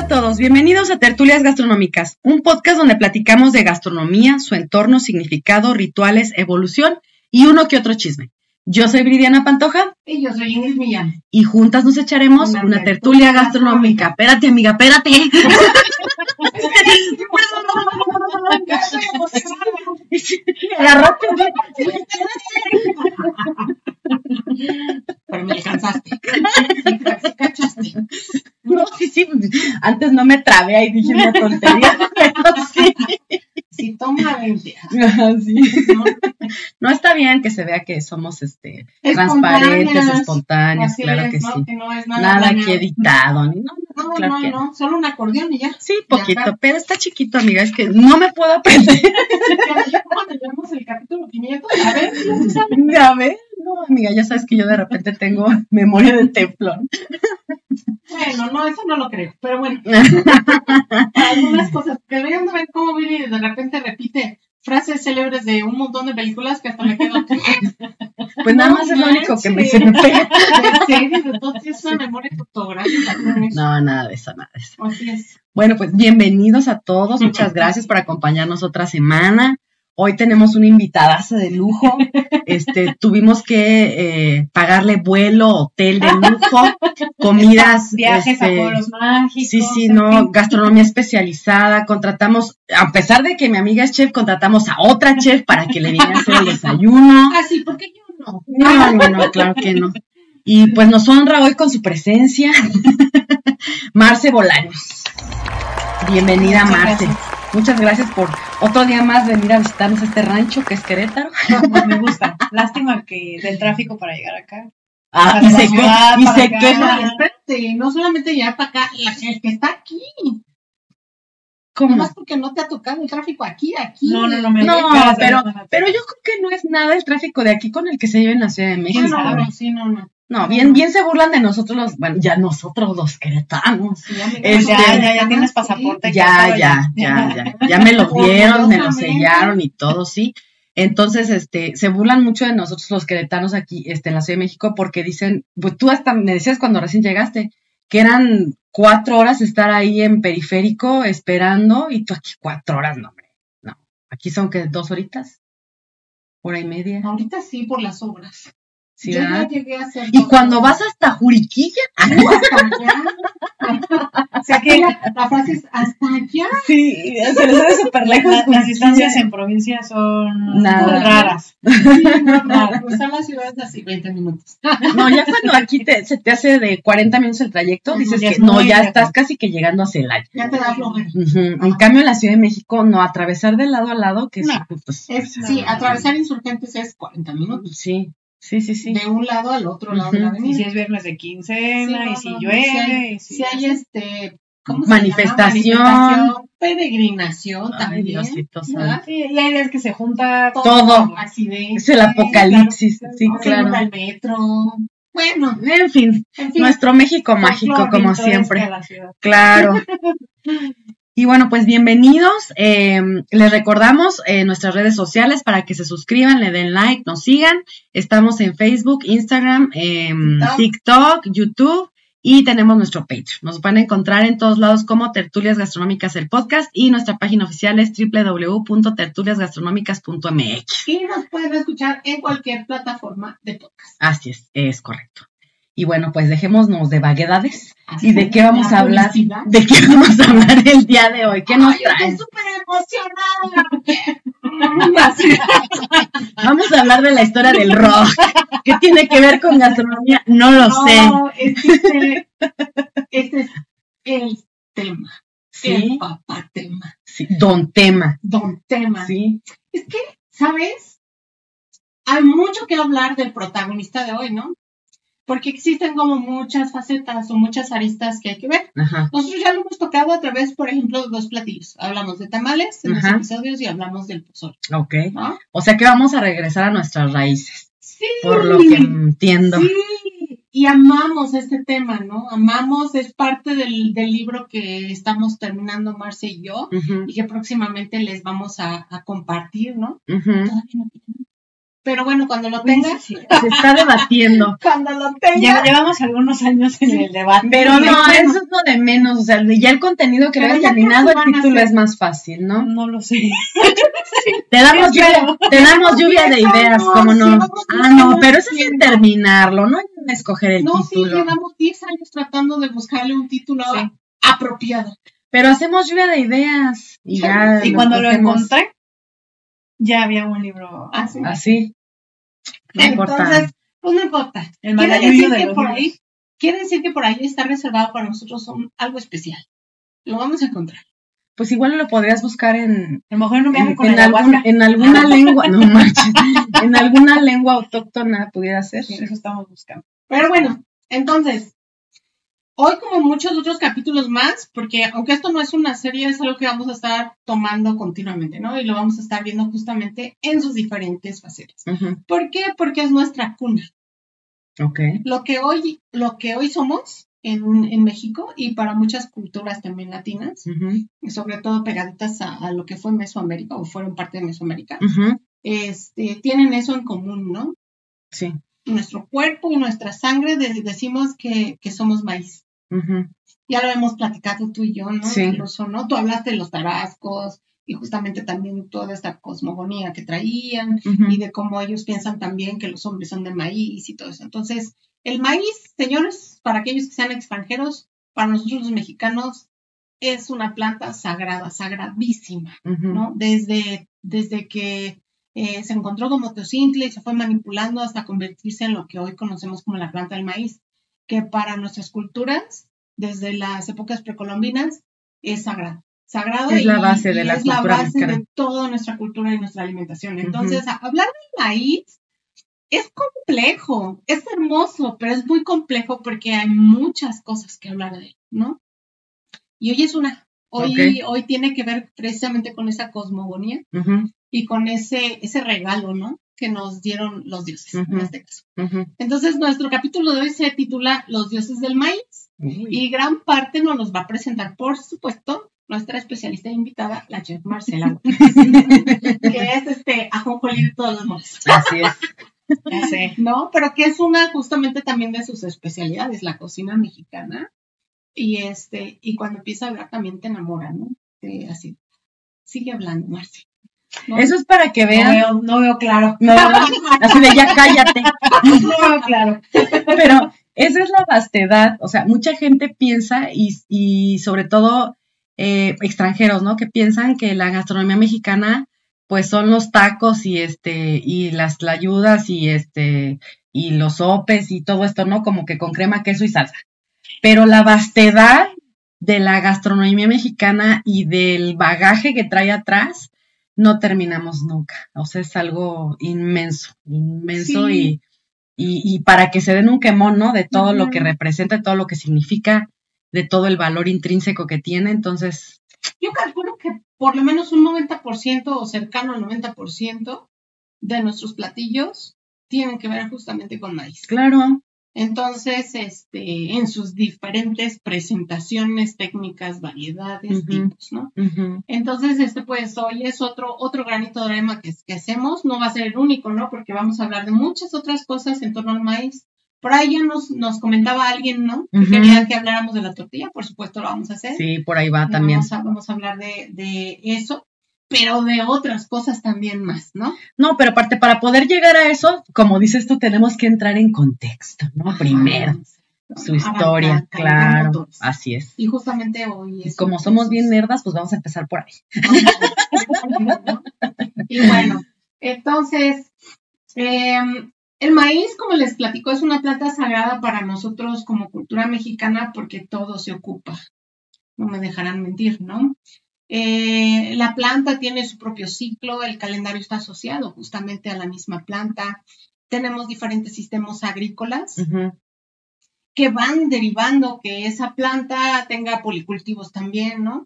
A todos, bienvenidos a Tertulias Gastronómicas, un podcast donde platicamos de gastronomía, su entorno, significado, rituales, evolución y uno que otro chisme. Yo soy Bridiana Pantoja. Y yo soy Ingrid Millán. Y juntas nos echaremos una, tertulia, gastronómica. Espérate, amiga, espérate. Pero me alcanzaste. cachaste. No, sí, sí. Antes no me trabé ahí dije una tontería. Pero sí. Sí, toma 20. sí. ¿No? está bien que se vea que somos este transparentes, espontáneos, claro que sí. nada, aquí editado, ni no, no, claro no, no, solo un acordeón y ya. Sí, poquito, pero está chiquito, amiga, es que no me puedo aprender. cuando el capítulo 500, a ver, a ver, no, amiga, ya sabes que yo de repente tengo memoria de templón. Bueno, no, eso no lo creo, pero bueno. Algunas cosas, que deberían de ver cómo Billy de repente repite frases célebres de un montón de películas que hasta me quedo. Pues nada más es lo único que me se me pega. Entonces es una memoria fotográfica. No, nada de eso, nada de eso. Así es. Bueno, pues bienvenidos a todos. Muchas gracias por acompañarnos otra semana. Hoy tenemos una invitadaza de lujo. Este, tuvimos que eh, pagarle vuelo, hotel de lujo, comidas. Viajes a este, pueblos mágicos. Sí, sí, no, gastronomía especializada. Contratamos, a pesar de que mi amiga es chef, contratamos a otra chef para que le viniera a hacer el desayuno. Ah, sí, porque yo no. No, no, no, claro que no. Y pues nos honra hoy con su presencia, Marce Bolaños. Bienvenida, Marce. Muchas gracias por otro día más venir a visitarnos este rancho que es Querétaro. No, me gusta. Lástima que del tráfico para llegar acá. Ah, y se, queja, y se queja. Espérate, no solamente llegar para acá, la gente que está aquí. ¿Cómo? Más porque no te ha tocado el tráfico aquí, aquí. No, no, no, me No, pero, pero yo creo que no es nada el tráfico de aquí con el que se lleva en la Ciudad de México. no, no, sí, no, no. No, bien, bien se burlan de nosotros los, bueno, ya nosotros los queretanos. Este, ya, ya, ya tienes pasaporte. Ya, ya, ya, ya, ya, me lo dieron, me lo sellaron y todo, sí. Entonces, este, se burlan mucho de nosotros los queretanos aquí, este, en la Ciudad de México, porque dicen, pues tú hasta me decías cuando recién llegaste, que eran cuatro horas estar ahí en periférico esperando, y tú aquí cuatro horas, no, hombre, no. Aquí son que dos horitas, hora y media. Ahorita sí, por las obras. Yo ya llegué a hacer y cuando vas hasta Juriquilla, hasta allá. o sea que la, frase es hasta allá. Sí, se les ve súper lejos. las distancias en provincia son Nada. raras. Sí, no, no, cruzar las ciudades así 20 minutos. No, ya cuando aquí te, se te hace de 40 minutos el trayecto, dices que no, ya estás casi que llegando a Celaya. Ya te da flojera. En cambio, en la Ciudad de México, no, atravesar de lado a lado, que no, pues, es, sí, atravesar insurgentes es 40 minutos. Sí. Sí, sí, sí. De un lado al otro lado de la avenida. Y si es viernes de quincena, y si llueve. Si hay, este. ¿cómo Manifestación. Manifestación. Peregrinación también. y hay días que se junta todo. Accidentes. Es el apocalipsis, sí, claro. El metro. Bueno, en fin, nuestro México mágico, como siempre. Claro. Y bueno, pues bienvenidos. Em, les recordamos eh, nuestras redes sociales para que se suscriban, le den like, nos sigan. Estamos en Facebook, Instagram, em, TikTok, YouTube y tenemos nuestro page. Nos pueden encontrar en todos lados como Tertulias Gastronómicas el podcast y nuestra página oficial es www.tertuliasgastronómicas.mx. Y nos pueden escuchar en cualquier plataforma de podcast. Así es, es correcto. Y bueno, pues dejémonos de vaguedades. ¿Y de qué vamos a hablar? ¿De qué vamos a hablar el día de hoy? ¿Qué nos trae? Estoy súper emocionada. vamos a hablar de la historia del rock. ¿Qué tiene que ver con gastronomía? No lo sé. Este, este, es el tema. ¿Sí? El papá tema. Sí, don tema. Don tema. Sí. Es que, ¿sabes? Hay mucho que hablar del protagonista de hoy, ¿no? Porque existen como muchas facetas o muchas aristas que hay que ver. Ajá. Nosotros ya lo hemos tocado a través, por ejemplo, de dos platillos. Hablamos de tamales en los episodios y hablamos del pozole, Ok. ¿no? O sea que vamos a regresar a nuestras raíces, Sí. por lo que entiendo. Sí, y amamos este tema, ¿no? Amamos, es parte del, del libro que estamos terminando Marce y yo, y que próximamente les vamos a, a compartir, ¿no? ujú. Todavía no tenemos. Pero bueno, cuando lo tengas, Sí, sí. Se está debatiendo. cuando lo Ya tengas, llevamos algunos años en el debate. Pero no, eso es lo de menos. O sea, ya el contenido que Pero hayas ya terminado, el título hacer. es más fácil, ¿no? No lo sé. Te damos Sí, lluvia, te damos lluvia de ideas, ¿cómo no? Ah, no, pero eso es en terminarlo, no en escoger el no, sí, título. llevamos 10 años tratando de buscarle un título Sí. apropiado. Pero hacemos lluvia de ideas y ya. Y cuando lo encontré, ya había un libro. Así. Así. No importa. Entonces, pues no importa. El Quiere decir, de que por ahí, quiere decir que por ahí está reservado para nosotros un- algo especial. Lo vamos a encontrar. Pues igual lo podrías buscar en, A lo mejor un viaje en, con en algún- ayahuasca. en alguna lengua, no manches, en alguna lengua autóctona pudiera ser. Sí, Eso estamos buscando. Pero bueno, entonces, hoy como muchos otros capítulos más, porque aunque esto no es una serie, es algo que vamos a estar tomando continuamente, ¿no? Y lo vamos a estar viendo justamente en sus diferentes facetas. ¿Por qué? Porque es nuestra cuna. Ok. Lo que hoy, lo que hoy somos en, en México y para muchas culturas también latinas, y sobre todo pegaditas a, a lo que fue Mesoamérica o fueron parte de Mesoamérica, este, tienen eso en común, ¿no? Sí. Nuestro cuerpo y nuestra sangre de- decimos que, que somos maíz. Ya lo hemos platicado tú y yo, ¿no? Sí. Incluso, ¿no? Tú hablaste de los tarascos y justamente también toda esta cosmogonía que traían y de cómo ellos piensan también que los hombres son de maíz y todo eso. Entonces, el maíz, señores, para aquellos que sean extranjeros, para nosotros los mexicanos, es una planta sagrada, sagradísima, ¿no? Desde, desde que eh, se encontró como teocintle y se fue manipulando hasta convertirse en lo que hoy conocemos como la planta del maíz, que para nuestras culturas, desde las épocas precolombinas, es sagrado. Sagrado Es la y- base y de la es la base mexicana. de toda nuestra cultura y nuestra alimentación. Entonces, hablar del maíz es complejo, es hermoso, pero es muy complejo porque hay muchas cosas que hablar de él, ¿no? Y hoy es una. Hoy, hoy tiene que ver precisamente con esa cosmogonía y con ese, ese regalo, ¿no? Que nos dieron los dioses en este caso. Entonces, nuestro capítulo de hoy se titula Los dioses del maíz Uy. y gran parte nos los va a presentar, por supuesto, nuestra especialista invitada, la chef Marcela, que es este ajonjolí de todos los moles. Así es. Ya sé. ¿no? Pero que es una justamente también de sus especialidades, la cocina mexicana. Y este, y cuando empieza a hablar también te enamora, ¿no? Así, sigue hablando, Marce. ¿No? Eso es para que No vean. veo, no veo claro. No, así de ya cállate. No veo claro. Pero esa es la vastedad. O sea, mucha gente piensa y, y sobre todo eh, extranjeros, ¿no? Que piensan que la gastronomía mexicana, pues son los tacos y este, y las tlayudas y este, y los sopes y todo esto, ¿no? Como que con crema, queso y salsa. Pero la vastedad de la gastronomía mexicana y del bagaje que trae atrás, no terminamos nunca. O sea, es algo inmenso, inmenso Sí. y, y, y para que se den un quemón, ¿no? De todo lo que representa, de todo lo que significa, de todo el valor intrínseco que tiene. Entonces, Yo calculo que por lo menos un 90% o cercano al 90% de nuestros platillos tienen que ver justamente con maíz. claro, Entonces, este, en sus diferentes presentaciones, técnicas, variedades, tipos, ¿no? Entonces, este, pues, hoy es otro, otro granito de arena que, que hacemos. No va a ser el único, ¿no? Porque vamos a hablar de muchas otras cosas en torno al maíz. Por ahí ya nos, nos comentaba alguien, ¿no? Que quería que habláramos de la tortilla. Por supuesto, lo vamos a hacer. sí, por ahí va también. Vamos a, vamos a hablar de, de eso, pero de otras cosas también más, ¿no? No, pero aparte, para poder llegar a eso, como dices tú, tenemos que entrar en contexto, ¿no? Primero, su historia, claro, así es. Y justamente hoy Y es. como somos bien nerdas, pues vamos a empezar por ahí. y bueno, entonces, em, el maíz, como les platico, es una planta sagrada para nosotros como cultura mexicana porque todo se ocupa. No me dejarán mentir, ¿no? Eh, la planta tiene su propio ciclo, el calendario está asociado justamente a la misma planta. Tenemos diferentes sistemas agrícolas que van derivando que esa planta tenga policultivos también, ¿no?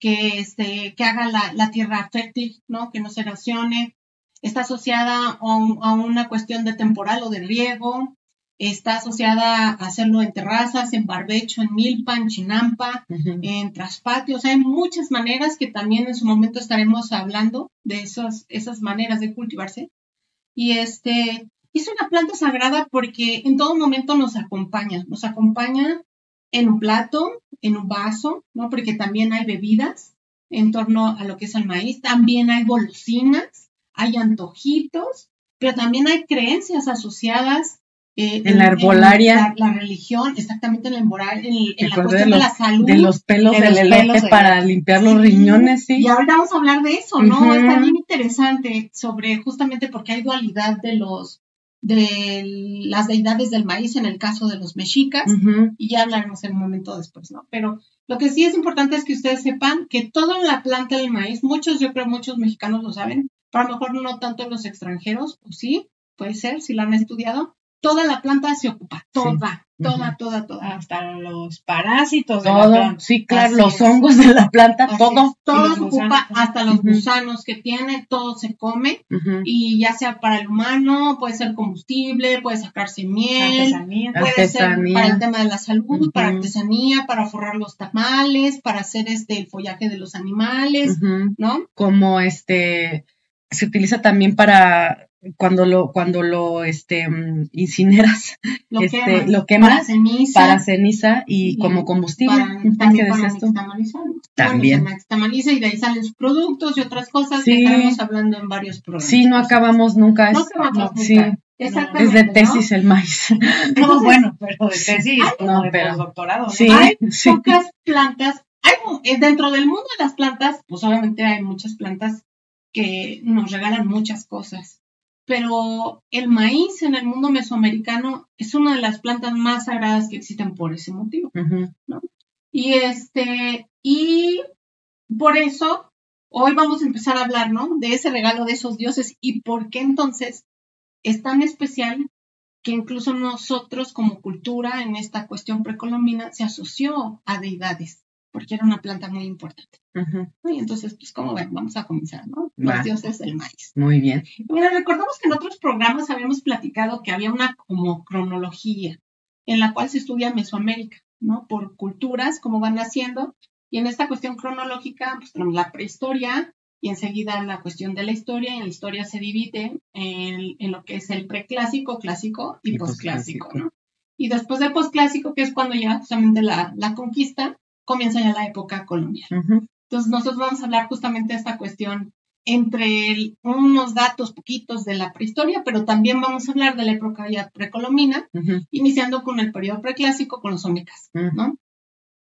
Que, este, que haga la, tierra fértil, ¿no? Que no se erosione. Está asociada a, una cuestión de temporal o de riego. Está asociada a hacerlo en terrazas, en barbecho, en milpa, en chinampa, en traspatios. Hay muchas maneras que también en su momento estaremos hablando de esas, esas maneras de cultivarse. Y este, es una planta sagrada porque en todo momento nos acompaña, nos acompaña en un plato, en un vaso, ¿no? Porque también hay bebidas en torno a lo que es el maíz, también hay golosinas, hay antojitos, pero también hay creencias asociadas eh, en, la herbolaria. la, religión, exactamente en la herbolaria, en, la cuestión de, la salud. De los pelos del elote para limpiar los riñones, sí. Y ahora vamos a hablar de eso, ¿no? Es también interesante sobre justamente porque hay dualidad de los de las deidades del maíz en el caso de los mexicas, y ya hablaremos en un momento después, ¿no? Pero lo que sí es importante es que ustedes sepan que toda la planta del maíz, muchos, yo creo muchos mexicanos lo saben, pero a lo mejor no tanto los extranjeros, o sí, puede ser, si la han estudiado, toda la planta se ocupa, toda, toda, toda, toda. Hasta los parásitos de la planta. Sí, claro, los hongos de la planta, todo. Todo se ocupa, hasta los gusanos que tiene, todo se come. Y ya sea para el humano, puede ser combustible, puede sacarse miel, puede ser para el tema de la salud, para artesanía, para forrar los tamales, para hacer este el follaje de los animales, ¿no? Como este se utiliza también para cuando lo, cuando lo este, mm, incineras, lo, este, quemas, lo quemas para ceniza, para ceniza y, como combustible. Para, también para. También. Bueno, y de ahí salen sus productos y otras cosas que estaremos hablando en varios programas. Sí, no acabamos nunca. No acabamos nunca. Sí. Es de tesis el maíz. No, bueno, pero de tesis, no, de pero, postdoctorado. Sí, hay pocas plantas. Hay, eh, dentro del mundo de las plantas, pues obviamente hay muchas plantas que nos regalan muchas cosas pero el maíz en el mundo mesoamericano es una de las plantas más sagradas que existen por ese motivo, ¿no? Y este, y por eso hoy vamos a empezar a hablar, ¿no? De ese regalo de esos dioses y por qué entonces es tan especial que incluso nosotros como cultura en esta cuestión precolombina se asoció a deidades porque era una planta muy importante. Y entonces, pues como ven, vamos a comenzar, ¿no? Los dioses del maíz. Muy bien. Mira, recordamos que en otros programas habíamos platicado que había una como cronología en la cual se estudia Mesoamérica, ¿no? Por culturas, cómo van naciendo. Y en esta cuestión cronológica, pues tenemos la prehistoria y enseguida la cuestión de la historia. Y en la historia se divide en, lo que es el preclásico, clásico y, posclásico, ¿no? Y después del posclásico, que es cuando ya justamente la, la conquista, comienza ya la época colonial. Entonces nosotros vamos a hablar justamente de esta cuestión entre unos datos poquitos de la prehistoria, pero también vamos a hablar de la época ya precolombina, iniciando con el periodo preclásico con los olmecas, ¿no?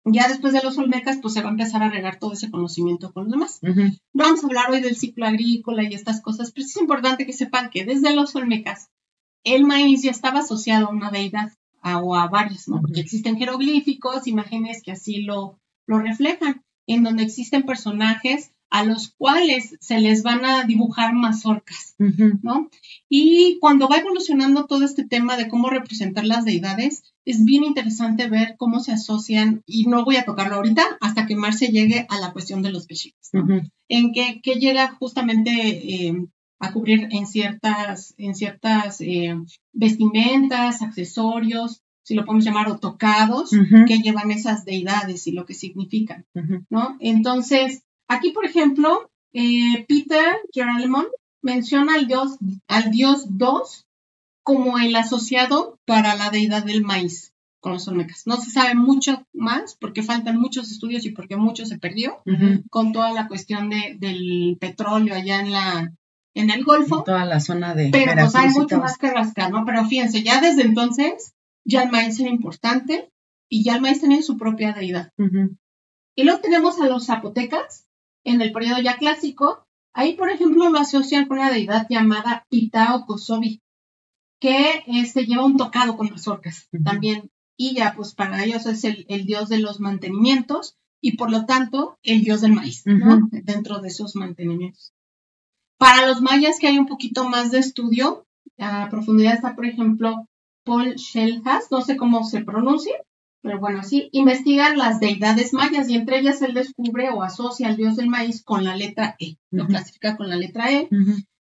Ya después de los olmecas, pues se va a empezar a regar todo ese conocimiento con los demás. No vamos a hablar hoy del ciclo agrícola y estas cosas, pero es importante que sepan que desde los olmecas el maíz ya estaba asociado a una deidad o a varios, ¿no? Porque existen jeroglíficos, imágenes que así lo, lo reflejan, en donde existen personajes a los cuales se les van a dibujar mazorcas, ¿no? Y cuando va evolucionando todo este tema de cómo representar las deidades, es bien interesante ver cómo se asocian, y no voy a tocarlo ahorita hasta que Marce llegue a la cuestión de los pechicos, ¿no? En que, que, llega justamente eh, a cubrir en ciertas, en ciertas eh, vestimentas, accesorios, si lo podemos llamar, o tocados, que llevan esas deidades y lo que significan, ¿no? Entonces, aquí, por ejemplo, eh, Peter Geralemon menciona al dios, al dios dos como el asociado para la deidad del maíz con los olmecas. No se sabe mucho más porque faltan muchos estudios y porque mucho se perdió con toda la cuestión de, del petróleo allá en la, en el Golfo. toda la zona de. Pero pues hay mucho más que rascar, ¿no? Pero fíjense, ya desde entonces, ya el maíz era importante y ya el maíz tenía su propia deidad. Y luego tenemos a los zapotecas en el periodo ya clásico. Ahí, por ejemplo, lo asocian con una deidad llamada Pitao Kosovi, que se este, lleva un tocado con las orcas también. Y ya, pues para ellos es el, dios de los mantenimientos y por lo tanto el dios del maíz, ¿no? Dentro de esos mantenimientos. Para los mayas que hay un poquito más de estudio, a profundidad está, por ejemplo, Paul Schellhas, no sé cómo se pronuncia, pero bueno, sí, investiga las deidades mayas y entre ellas él descubre o asocia al dios del maíz con la letra E, lo clasifica con la letra E.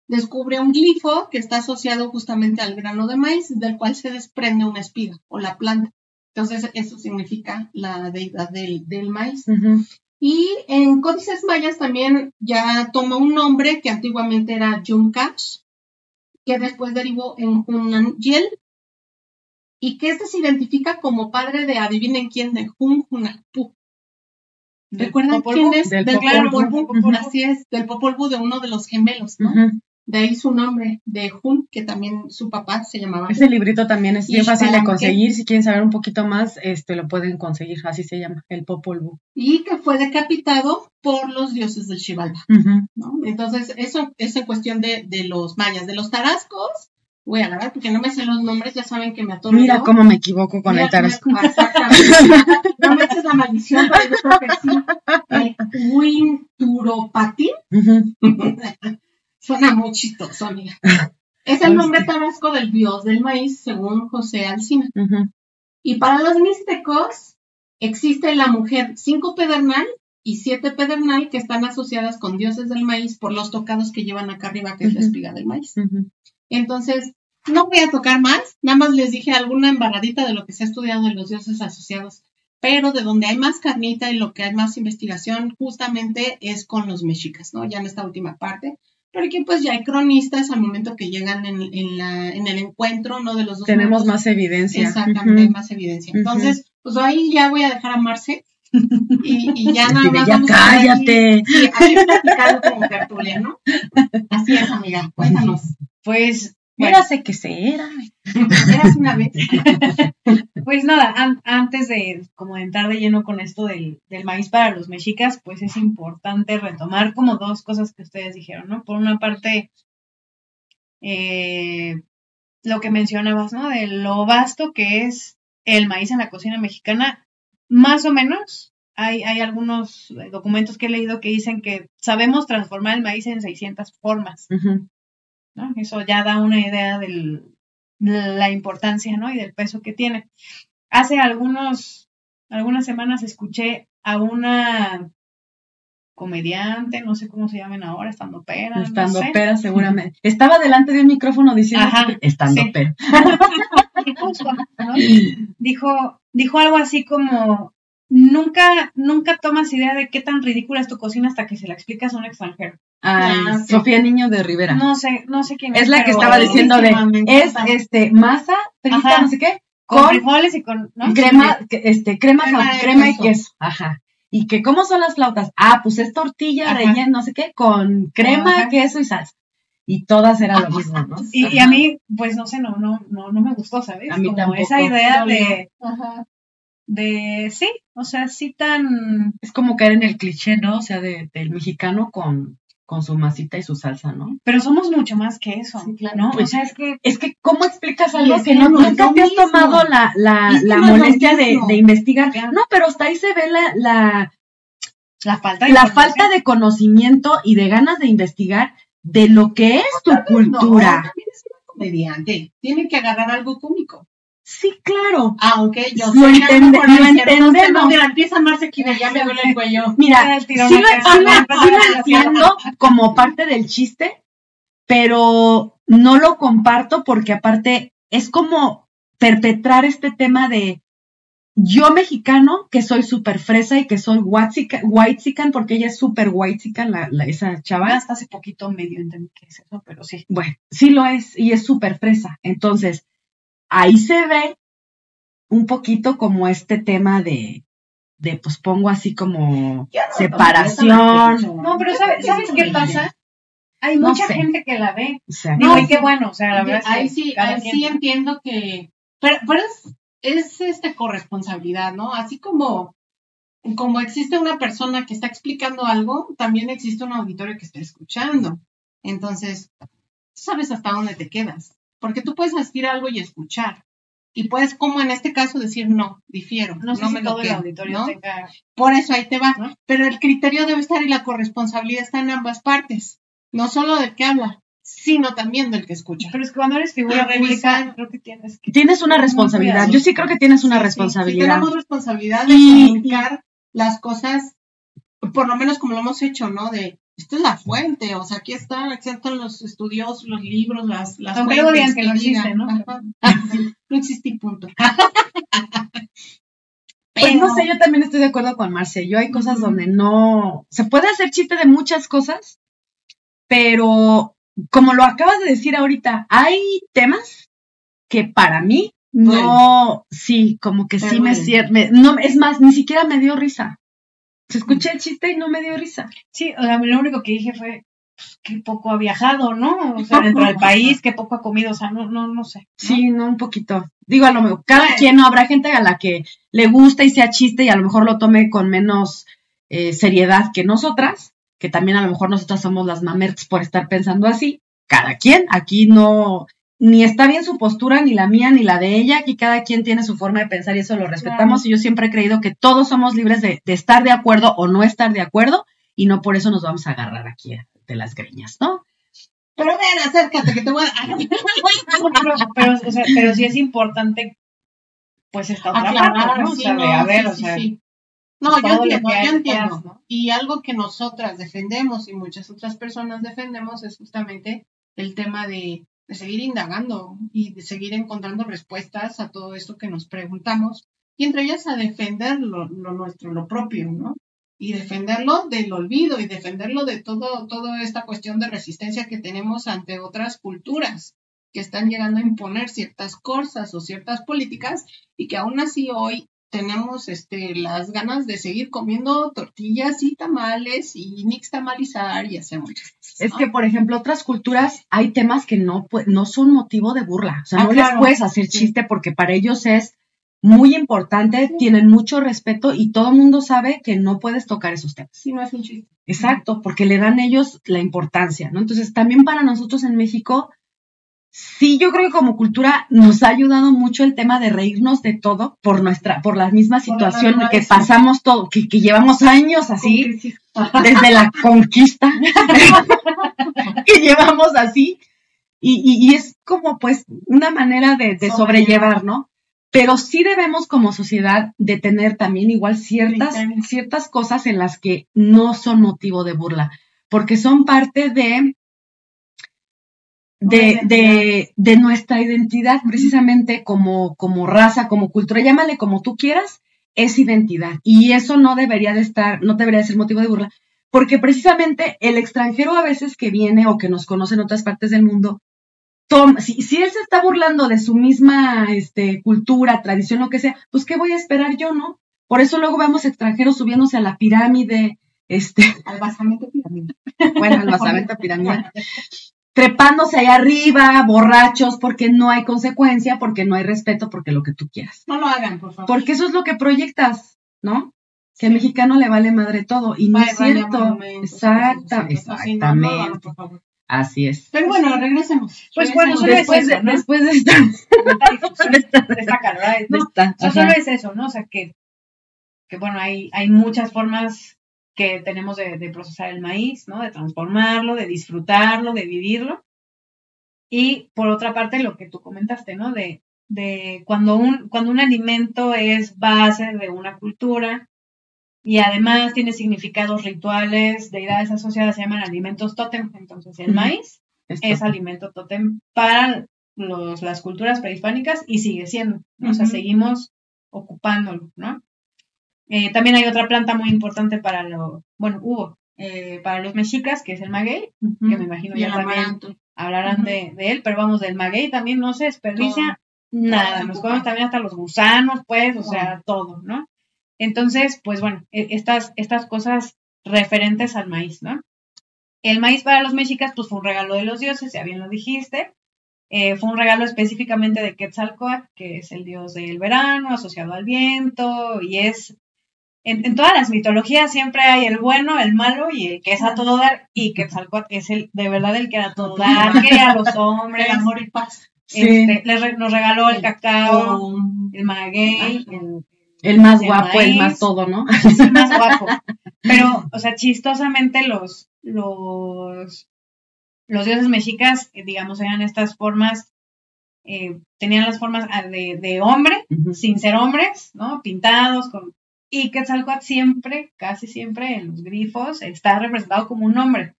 Descubre un glifo que está asociado justamente al grano de maíz, del cual se desprende una espiga o la planta. Entonces, eso significa la deidad del, maíz. Y en códices mayas también ya toma un nombre que antiguamente era Yumkash, que después derivó en Yel, y que este se identifica como padre de, adivinen quién, de Hun Hunapú. ¿Recuerdan quién es? Del, Popol Vuh. Así es, del Popol Vuh, de uno de los gemelos, ¿no? De ahí su nombre, de Hun, que también su papá se llamaba. Ese librito también es bien fácil de conseguir. Si quieren saber un poquito más, este lo pueden conseguir. Así se llama, el Popol Vuh. Y que fue decapitado por los dioses del Xibalba. Entonces, eso es en cuestión de, de los mayas. De los tarascos, voy a agarrar porque no me sé los nombres, ya saben que me atoro. Mira cómo me equivoco con el tarasco. no me eches la maldición, pero yo creo que sí. El Winturopatín. Suena muy chistoso, amiga. Es el nombre tarasco del dios del maíz, según José Alcina. Y para los místicos, existe la mujer cinco pedernal y siete pedernal que están asociadas con dioses del maíz por los tocados que llevan acá arriba, que es la espiga del maíz. Entonces, no voy a tocar más, nada más les dije alguna embarradita de lo que se ha estudiado de los dioses asociados, pero de donde hay más carnita y lo que hay más investigación justamente es con los mexicas, ¿no? Ya en esta última parte pero aquí pues ya hay cronistas al momento que llegan en, el encuentro, ¿no? De los dos. Tenemos más evidencia. Exactamente, hay más evidencia. Entonces, pues ahí ya voy a dejar a Marce y, ya nada más. Ya cállate. A sí, aquí platicando como tertulia, ¿no? Así es, amiga, cuéntanos. Pues Érase que se era. Eras una vez. pues nada, antes de como entrar de lleno con esto del, maíz para los mexicas, pues es importante retomar como dos cosas que ustedes dijeron, ¿no? Por una parte, eh, lo que mencionabas, ¿no? De lo vasto que es el maíz en la cocina mexicana, más o menos. Hay, hay algunos documentos que he leído que dicen que sabemos transformar el maíz en 600 formas. Eso ya da una idea de la importancia, ¿no? Y del peso que tiene. Hace algunos, algunas semanas escuché a una comediante, no sé cómo se llaman ahora, estando pera. Estando pera, seguramente. Estaba delante de un micrófono diciendo estando pera. dijo, dijo algo así como nunca, nunca tomas idea de qué tan ridícula es tu cocina hasta que se la explicas a un extranjero. Ah, Sofía Niño de Rivera. No sé, no sé quién es. Es la que estaba diciendo de, es este, masa, no sé qué, con, frijoles y con, Crema, este, crema, crema, y queso. Ajá. ¿Y que cómo son las flautas? Ah, pues es tortilla rellena, no sé qué, con crema, queso y salsa. Y todas eran lo mismo, ¿no? Y, a mí, pues no sé, no, no, no, no me gustó, ¿sabes? A mí Como tampoco. esa idea de, Ajá. De, sí, o sea, sí tan... Es como caer en el cliché, ¿no? O sea, de, del mexicano con con su masita y su salsa, ¿no? Pero somos mucho más que eso, ¿no? Pues, o sea, es que... Es que, ¿cómo explicas algo que no, nunca te has tomado la, la, la molestia de, de, investigar? No, pero hasta ahí se ve la... la la falta de, la falta de conocimiento y de ganas de investigar de lo que es tu cultura. No, también es una comediante. Tiene que agarrar algo cómico. Sí, claro. Ah, ok, yo lo, entiende, lo entendemos. mira, empieza a amarse aquí, ya me duele el cuello. Mira, sí lo, entiendo como parte del chiste, pero no lo comparto porque aparte es como perpetrar este tema de yo mexicano, que soy súper fresa y que soy white porque ella es súper white la, la, esa chava. Hasta hace poquito medio entendí que es eso, pero sí. Bueno, sí lo es y es súper fresa. Entonces, ahí se ve un poquito como este tema de, de pues pongo así como separación. No, pero ¿sabes, ¿sabes qué pasa? Hay mucha gente que la ve. no, y qué bueno, o sea, la verdad. Ahí sí, ahí sí entiendo que. Pero, pero es, es este corresponsabilidad, ¿no? Así como, como existe una persona que está explicando algo, también existe un auditorio que está escuchando. Entonces, sabes hasta dónde te quedas porque tú puedes asistir a algo y escuchar. Y puedes, como en este caso, decir no, difiero, no, me lo quedo, ¿no? Por eso ahí te va. Pero el criterio debe estar y la corresponsabilidad está en ambas partes. No solo del que habla, sino también del que escucha. Pero es que cuando eres figura pública, creo que tienes que... Tienes una responsabilidad. Yo sí creo que tienes una responsabilidad. tenemos responsabilidad de comunicar las cosas, por lo menos como lo hemos hecho, ¿no? De, esta es la fuente, o sea, aquí están, aquí están los estudios, los libros, las, las Aunque luego digan que no existe, ¿no? no existe punto. Pues no sé, yo también estoy de acuerdo con Marce. Yo hay cosas donde no. Se puede hacer chiste de muchas cosas, pero como lo acabas de decir ahorita, hay temas que para mí no. Sí, como que sí me, me. No, es más, ni siquiera me dio risa. Se escuché el chiste y no me dio risa. Sí, o sea, lo único que dije fue, pues, qué poco ha viajado, ¿no? O sea, dentro del país, qué poco ha comido, o sea, no, no, no sé. Sí, no, un poquito. Digo, a lo mejor, cada quien, no, habrá gente a la que le gusta y sea chiste y a lo mejor lo tome con menos eh, seriedad que nosotras, que también a lo mejor nosotras somos las mamerts por estar pensando así. Cada quien, aquí no, ni está bien su postura, ni la mía, ni la de ella, aquí cada quien tiene su forma de pensar y eso lo respetamos y yo siempre he creído que todos somos libres de, de estar de acuerdo o no estar de acuerdo y no por eso nos vamos a agarrar aquí de las greñas, ¿no? Pero ven, acércate, que te voy a... pero, o sea, pero sí es importante, pues, esta otra parte, ¿no? o sea, de, a ver, o sea... No, yo entiendo, yo entiendo. Y algo que nosotras defendemos y muchas otras personas defendemos es justamente el tema de, de seguir indagando y de seguir encontrando respuestas a todo esto que nos preguntamos y entre ellas a defender lo, nuestro, lo propio, ¿no? y defenderlo del olvido y defenderlo de todo, toda esta cuestión de resistencia que tenemos ante otras culturas que están llegando a imponer ciertas cosas o ciertas políticas y que aún así hoy tenemos este, las ganas de seguir comiendo tortillas y tamales y nixtamalizar y hacer muchas cosas. Es que, por ejemplo, otras culturas hay temas que no, no son motivo de burla. O sea, ah, no les puedes hacer chiste porque para ellos es muy importante, tienen mucho respeto y todo el mundo sabe que no puedes tocar esos temas. Sí, no es un chiste. Exacto, porque le dan ellos la importancia, ¿no? Entonces, también para nosotros en México, sí, yo creo que como cultura nos ha ayudado mucho el tema de reírnos de todo por nuestra, por la misma situación que pasamos todo, que, llevamos años así, desde la conquista, que llevamos así. Y, y, es como pues una manera de, de sobrellevar, ¿no? pero sí debemos como sociedad de tener también igual ciertas, ciertas cosas en las que no son motivo de burla, porque son parte de, de, de, nuestra identidad precisamente como, como raza, como cultura, llámale como tú quieras, es identidad. Y eso no debería de estar, no debería de ser motivo de burla, porque precisamente el extranjero a veces que viene o que nos conoce en otras partes del mundo, si, él se está burlando de su misma este, cultura, tradición, lo que sea, pues ¿qué voy a esperar yo, no? Por eso luego vemos extranjeros subiéndose a la pirámide, este. Al basamento piramidal. Bueno, al basamento piramidal. Trepándose ahí arriba, borrachos, porque no hay consecuencia, porque no hay respeto, porque lo que tú quieras. No lo hagan, por favor. Porque eso es lo que proyectas, ¿no? Que al mexicano le vale madre todo. Y no es cierto. Exacta, exactamente. Así es. Pero bueno, regresemos. Pues bueno, solo después, es eso, ¿no? después de esta, no, solo es eso, ¿no? O sea, que, que bueno, hay, hay muchas formas que tenemos de, de, procesar el maíz, ¿no? De transformarlo, de disfrutarlo, de vivirlo. Y por otra parte, lo que tú comentaste, ¿no? De, de cuando, un, cuando un alimento es base de una cultura, y además tiene significados rituales, deidades asociadas, se llaman alimentos tótem. Entonces, el maíz es, alimento tótem para los, las culturas prehispánicas y sigue siendo, o sea, seguimos ocupándolo, ¿no? Eh, también hay otra planta muy importante para lo, bueno, hubo, eh, para los mexicas, que es el maguey, que me imagino ya también hablarán de, él, pero vamos, del maguey también no se desperdicia nada, nos comemos también hasta los gusanos, pues, o sea, todo, ¿no? Entonces, pues bueno, e, estas, estas cosas referentes al maíz, ¿no? El maíz para los mexicas, pues fue un regalo de los dioses, ya bien lo dijiste. Eh, fue un regalo específicamente de Quetzalcoatl, que es el dios del verano, asociado al viento, y es. En, todas las mitologías siempre hay el bueno, el malo y el que es a todo dar, y Quetzalcoatl es el de verdad el que era a todo dar, que a los hombres. El amor y paz. Este, nos regaló el cacao, el maguey, el, el más guapo, el más todo, ¿no? Es el más guapo. Pero, o sea, chistosamente los, los, los dioses mexicas, eh, digamos, eran estas formas, eh, tenían las formas ah, de, hombre, sin ser hombres, ¿no? Pintados con... Y Quetzalcoatl siempre, casi siempre en los grifos, está representado como un hombre.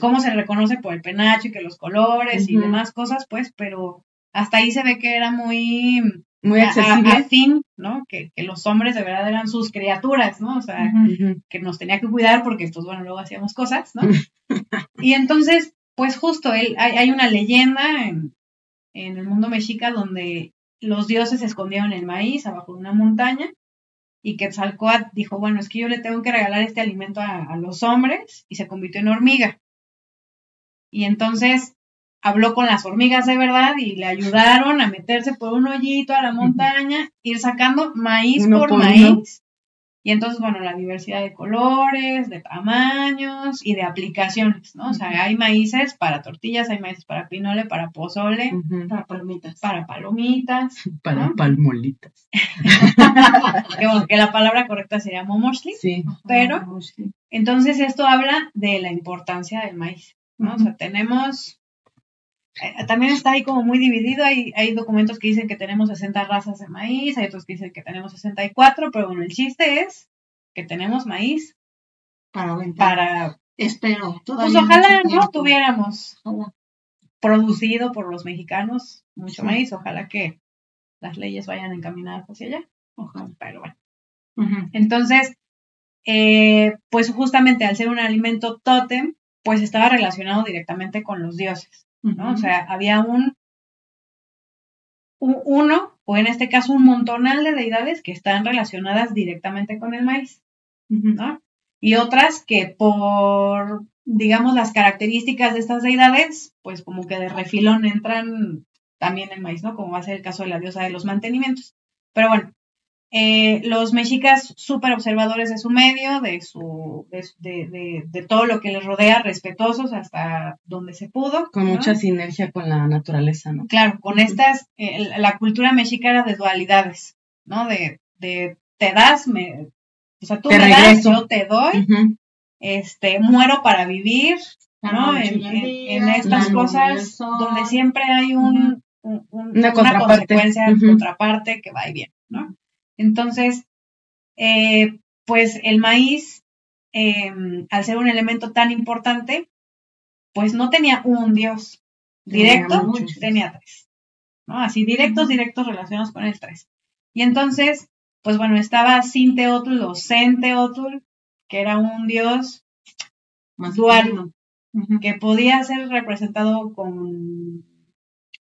¿Cómo se reconoce por el penacho y que los colores y demás cosas? Pues, pero hasta ahí se ve que era muy muy accesible. ¿no? Que, los hombres de verdad eran sus criaturas, ¿no? O sea, que nos tenía que cuidar porque, pues bueno, luego hacíamos cosas, ¿no? y entonces, pues justo, él, hay, una leyenda en, el mundo mexica donde los dioses se escondieron en el maíz abajo de una montaña y Quetzalcoatl dijo, bueno, es que yo le tengo que regalar este alimento a los hombres y se convirtió en hormiga. Y entonces habló con las hormigas de verdad y le ayudaron a meterse por un hoyito a la montaña, ir sacando maíz por, maíz. Y entonces, bueno, la diversidad de colores, de tamaños y de aplicaciones, ¿no? O sea, hay maíces para tortillas, hay maíces para pinole, para pozole, para palomitas. Para palomitas. Para palmolitas. que, bueno, que la palabra correcta sería momoshli. Sí. Pero, entonces esto habla de la importancia del maíz, ¿no? O sea, tenemos también está ahí como muy dividido. Hay, hay documentos que dicen que tenemos 60 razas de maíz, hay otros que dicen que tenemos 64, pero bueno, el chiste es que tenemos maíz para Para. Espero. Pues ojalá no tuviéramos producido por los mexicanos mucho maíz. Ojalá que las leyes vayan encaminadas hacia allá. Ojalá, pero bueno. Entonces, eh, pues justamente al ser un alimento tótem, pues estaba relacionado directamente con los dioses. ¿No? O sea, había un, uno, o en este caso un montonal de deidades que están relacionadas directamente con el maíz, ¿no? Y otras que por, digamos, las características de estas deidades, pues como que de refilón entran también el maíz, ¿no? Como va a ser el caso de la diosa de los mantenimientos. Pero bueno, eh, los mexicas súper observadores de su medio, de, su, de, todo lo que les rodea, respetuosos hasta donde se pudo. Con mucha sinergia con la naturaleza, ¿no? Claro, con estas, eh, la cultura mexicana de dualidades, ¿no? De, te das, me, o sea, tú me das, yo te doy, este, muero para vivir, ¿no? En, estas cosas donde siempre hay un, una, consecuencia, contraparte que va y viene, ¿no? Entonces, eh, pues el maíz, em, al ser un elemento tan importante, pues no tenía un dios directo, tenía, tres. ¿no? Así, directos, directos relacionados con el tres. Y entonces, pues bueno, estaba Sinteotl o Senteotl, que era un dios dual, que podía ser representado con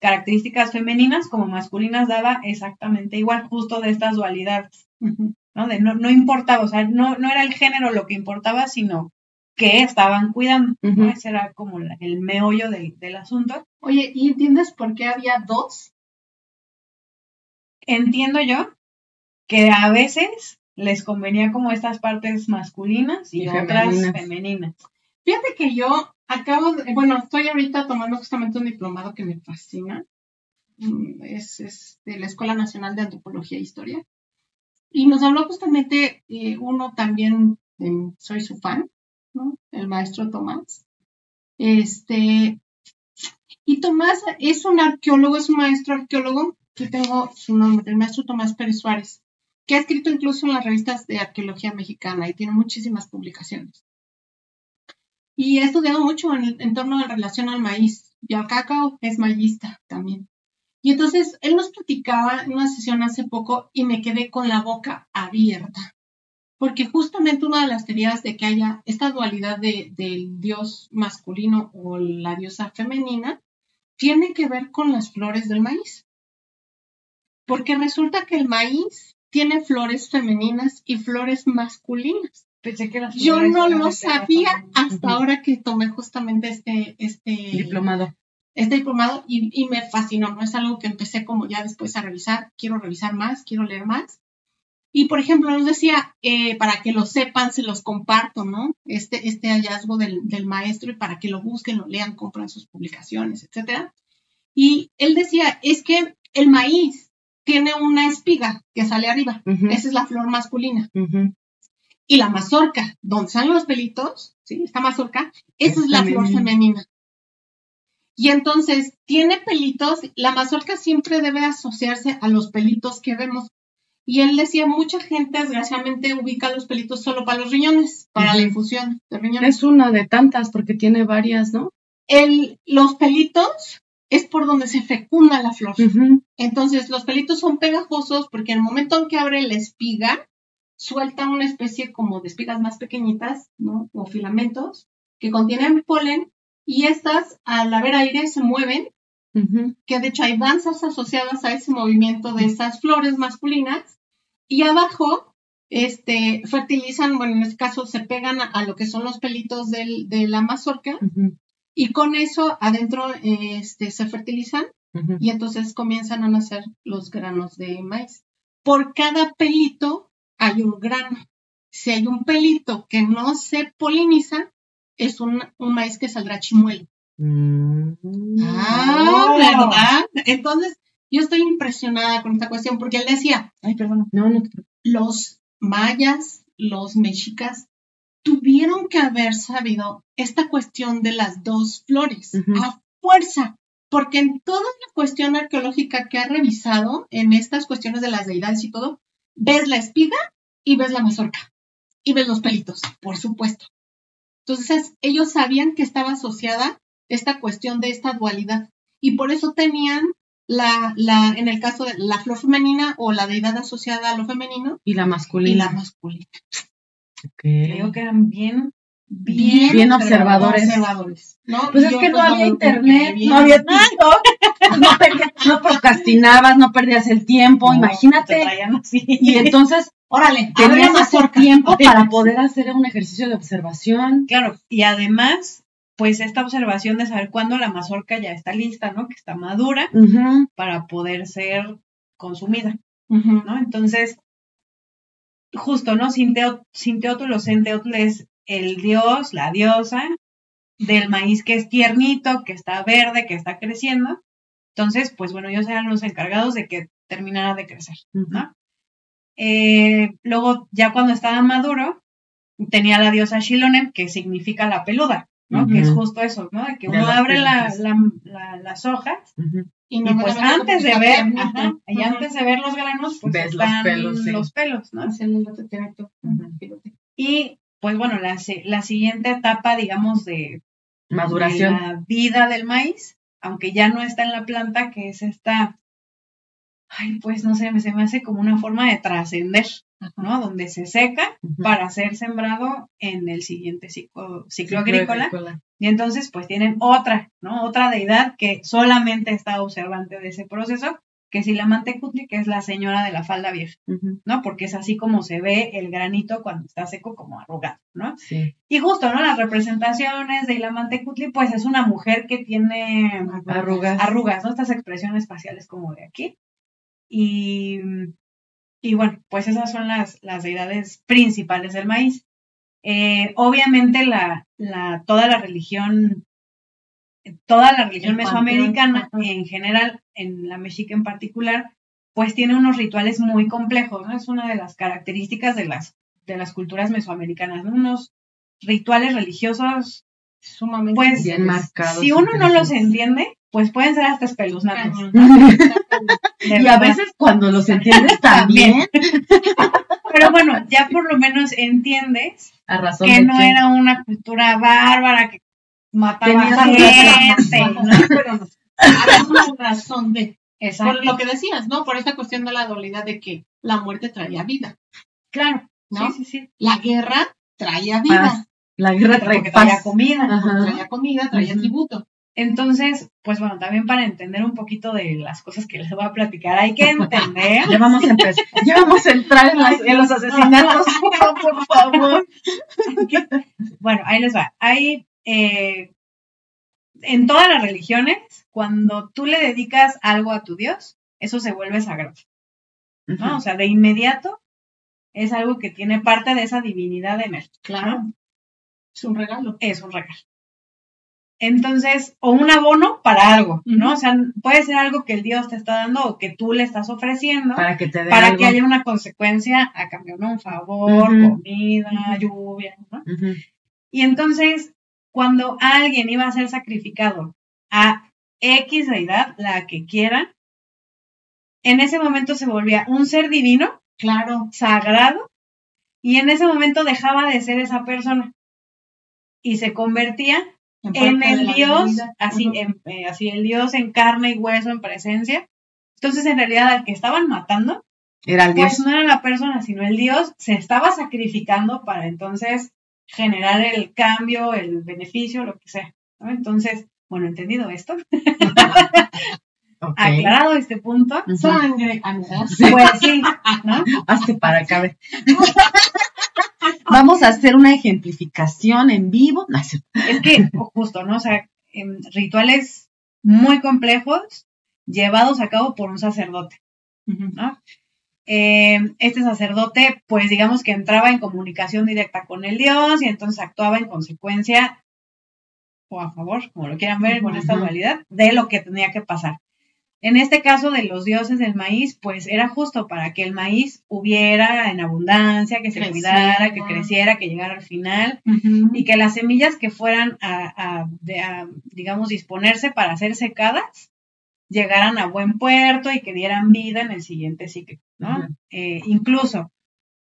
características femeninas como masculinas daba exactamente igual, justo de estas dualidades, ¿no? De no, no importaba, o sea, no, no era el género lo que importaba, sino que estaban cuidando, Ese era como el meollo del, del asunto. Oye, ¿y entiendes por qué había dos? Entiendo yo que a veces les convenía como estas partes masculinas y, otras femeninas. Fíjate que yo acabo, de, bueno, estoy ahorita tomando justamente un diplomado que me fascina. Mm, es, de la Escuela Nacional de Antropología e Historia. Y nos habló justamente eh, uno también, soy su fan. El maestro Tomás. Este, y Tomás es un arqueólogo, es un maestro arqueólogo, que tengo su nombre, el maestro Tomás Pérez Suárez, que ha escrito incluso en las revistas de arqueología mexicana y tiene muchísimas publicaciones y he estudiado mucho en, torno a relación al maíz y al cacao, es maízista también. Y entonces él nos platicaba en una sesión hace poco y me quedé con la boca abierta, porque justamente una de las teorías de que haya esta dualidad de, del dios masculino o la diosa femenina tiene que ver con las flores del maíz. Porque resulta que el maíz tiene flores femeninas y flores masculinas. Yo no lo sabía hasta ahora que tomé justamente este, este diplomado. Este diplomado y, me fascinó, no es algo que empecé como ya después a revisar, quiero revisar más, quiero leer más. Y por ejemplo, nos decía, eh, para que lo sepan, se los comparto, ¿no? Este, este hallazgo del, maestro y para que lo busquen, lo lean, compran sus publicaciones, etcétera. Y él decía, es que el maíz tiene una espiga que sale arriba, esa es la flor masculina. Y la mazorca, donde salen los pelitos, ¿sí? Esta mazorca, esa es, la flor femenina. Y entonces tiene pelitos, la mazorca siempre debe asociarse a los pelitos que vemos. Y él decía, mucha gente desgraciadamente ubica los pelitos solo para los riñones, para la infusión de riñones. Es una de tantas porque tiene varias, ¿no? El, los pelitos es por donde se fecunda la flor. Entonces, los pelitos son pegajosos porque en el momento en que abre la espiga, suelta una especie como de espigas más pequeñitas, ¿no? O filamentos que contienen polen y estas, al haber aire, se mueven, que de hecho hay danzas asociadas a ese movimiento de esas flores masculinas, y abajo este, fertilizan, bueno, en este caso se pegan a, lo que son los pelitos del, de la mazorca, y con eso adentro este, se fertilizan, y entonces comienzan a nacer los granos de maíz. Por cada pelito hay un grano. Si hay un pelito que no se poliniza, es un, maíz que saldrá chimuelo. Mm. Ah, ¿verdad? Entonces, yo estoy impresionada con esta cuestión porque él decía, ay, perdón, no, no, los mayas, los mexicas, tuvieron que haber sabido esta cuestión de las dos flores a fuerza, porque en toda la cuestión arqueológica que ha revisado, en estas cuestiones de las deidades y todo, ves la espiga y ves la mazorca y ves los pelitos, por supuesto. Entonces, ellos sabían que estaba asociada esta cuestión de esta dualidad y por eso tenían la, la, en el caso de la flor femenina o la deidad asociada a lo femenino. Y la masculina. Y la masculina. Creo que eran bien, bien, bien observadores. Pues es que no había internet, no había TikTok, no, no procrastinabas, no perdías el tiempo, imagínate. Y entonces Órale, tenías más tiempo para poder hacer un ejercicio de observación. Claro, y además, pues esta observación de saber cuándo la mazorca ya está lista, ¿no? Que está madura para poder ser consumida, ¿no? Entonces, justo, ¿no? Sinteótulo, Sinteótulo es el dios, la diosa del maíz que es tiernito, que está verde, que está creciendo. Entonces, pues bueno, ellos eran los encargados de que terminara de crecer, ¿no? Eh, luego, ya cuando estaba maduro, tenía la diosa Shilonem, que significa la peluda, ¿no? Que es justo eso, ¿no? De que uno abre las hojas y, pues antes de ver, y antes de ver los granos, pues Ves están los pelos, ¿no? Y pues bueno, la, la siguiente etapa, digamos, de, maduración, de la vida del maíz, aunque ya no está en la planta, que es esta ay, pues no sé, se me hace como una forma de trascender, ¿no? Donde se seca para ser sembrado en el siguiente ciclo, ciclo, agrícola. Y entonces, pues tienen otra, ¿no? Otra deidad que solamente está observante de ese proceso, que es la que es la señora de la falda vieja, ¿no? Porque es así como se ve el granito cuando está seco, como arrugado, ¿no? Sí. Y justo, ¿no? Las representaciones de la Mantecutli, pues es una mujer que tiene arrugas, arrugas ¿no? Estas expresiones faciales como de aquí. Y, y bueno, pues esas son las, las deidades principales del maíz. Eh, obviamente la, la, toda la religión, toda la religión mesoamericana en general, en la mexica en particular, pues tiene unos rituales muy complejos, ¿no? Es una de las características de las, de las culturas mesoamericanas, ¿no? Unos rituales religiosos sumamente pues, bien marcados. Si uno no los entiende, pues pueden ser hasta espeluznantes. y a veces cuando los entiendes también. Pero bueno, ya por lo menos entiendes a razón que no era una cultura bárbara que mataba a gente. Pero no. una razón de. Por lo que decías, ¿no? Por esta cuestión de la dualidad de que la muerte traía vida. Claro, ¿no? Sí, sí, sí. La guerra traía vida. La guerra traía comida. Traía comida, traía tributo. Entonces, pues bueno, también para entender un poquito de las cosas que les voy a platicar, hay que entender. ya vamos a empezar, ya vamos a entrar en, los asesinatos, por favor. bueno, ahí les va. Hay, eh, en todas las religiones, cuando tú le dedicas algo a tu Dios, eso se vuelve sagrado. ¿no? O sea, de inmediato es algo que tiene parte de esa divinidad en él. Claro. Es un regalo. Es un regalo. Entonces, o un abono para algo, ¿no? O sea, puede ser algo que el Dios te está dando o que tú le estás ofreciendo para que te para que haya una consecuencia a cambio, ¿no? Un favor, comida, lluvia, ¿no? Y entonces, cuando alguien iba a ser sacrificado a X deidad, la que quieran, en ese momento se volvía un ser divino, claro, sagrado, y en ese momento dejaba de ser esa persona. Y se convertía en, el Dios, así, eh, así el Dios en carne y hueso, en presencia. Entonces, en realidad, al que estaban matando, era el pues no era la persona, sino el Dios se estaba sacrificando para entonces generar el cambio, el beneficio, lo que sea. Entonces, bueno, entendido esto. Aclarado este punto. Sangre, Pues sí, ¿no? Hazte para acá. Vamos a hacer una ejemplificación en vivo. Es que, justo, ¿no? O sea, rituales muy complejos llevados a cabo por un sacerdote, ¿no? Eh, este sacerdote, pues digamos que entraba en comunicación directa con el dios y entonces actuaba en consecuencia o a favor, como lo quieran ver, con esta dualidad, de lo que tenía que pasar. En este caso de los dioses del maíz, pues era justo para que el maíz hubiera en abundancia, que se cuidara, que creciera, que llegara al final y que las semillas que fueran a, digamos, disponerse para ser secadas, llegaran a buen puerto y que dieran vida en el siguiente ciclo, ¿no? Eh, incluso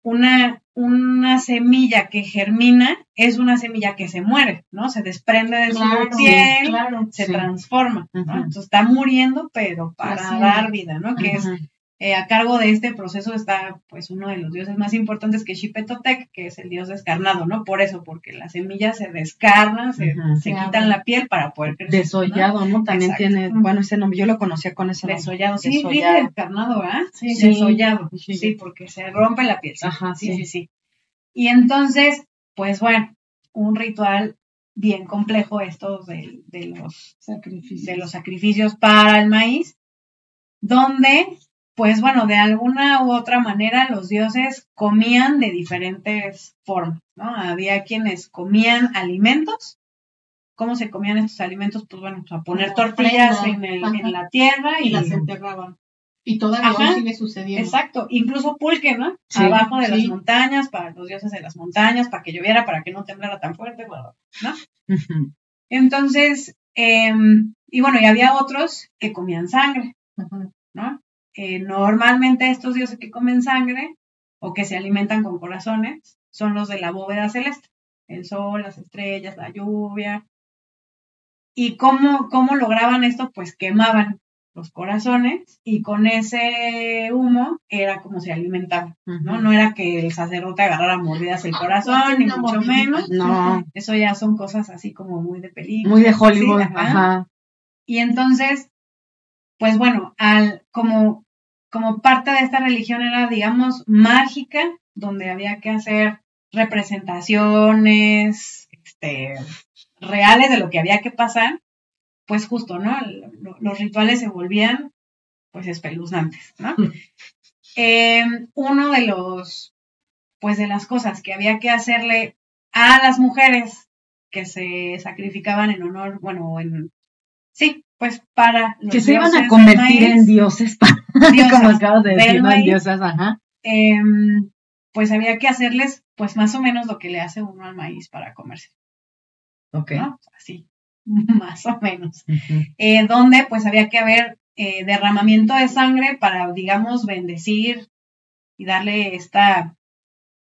una, una semilla que germina es una semilla que se muere, ¿no? Se desprende de su piel, se transforma, ¿no? Entonces está muriendo, pero para dar vida, ¿no? Que es eh, a cargo de este proceso está pues uno de los dioses más importantes que es Xipetotec, que es el dios descarnado, ¿no? Por eso, porque las semillas se descarnan, se, quitan la piel para poder crecer. Desollado, ¿no? También tiene, bueno, ese nombre, yo lo conocía con ese nombre. Desollado, sí, descarnado, ¿ah? Sí, desollado, sí, porque se rompe la piel. Ajá, sí, sí, sí. Y entonces, pues bueno, un ritual bien complejo estos de, de los, sacrificios. de los sacrificios para el maíz, donde pues bueno, de alguna u otra manera los dioses comían de diferentes formas, ¿no? Había quienes comían alimentos. ¿Cómo se comían estos alimentos? Pues bueno, a poner tortillas en, la tierra y, las enterraban. Y todavía sigue sucediendo. Exacto, incluso pulque, ¿no? Abajo de las montañas, para los dioses de las montañas, para que lloviera, para que no temblara tan fuerte, ¿no? Entonces, em, y bueno, y había otros que comían sangre, ¿no? Eh, normalmente estos dioses que comen sangre o que se alimentan con corazones son los de la bóveda celeste, el sol, las estrellas, la lluvia. ¿Y cómo, cómo lograban esto? Pues quemaban los corazones y con ese humo era como se alimentaban, ¿no? No era que el sacerdote agarrara mordidas el corazón, ni mucho menos. No. Eso ya son cosas así como muy de película. Muy de Hollywood, ajá. Y entonces, pues bueno, al, como, como parte de esta religión era, digamos, mágica, donde había que hacer representaciones este, reales de lo que había que pasar, pues justo, ¿no? Los rituales se volvían, pues, espeluznantes, ¿no? Eh, uno de los, pues, de las cosas que había que hacerle a las mujeres que se sacrificaban en honor, bueno, en, sí, pues para los que se iban a convertir en dioses, como acabas de decir, diosas, ajá. Em, pues había que hacerles, pues más o menos lo que le hace uno al maíz para comerse. Ok. Así, más o menos. Eh, donde pues había que haber eh, derramamiento de sangre para, digamos, bendecir y darle esta,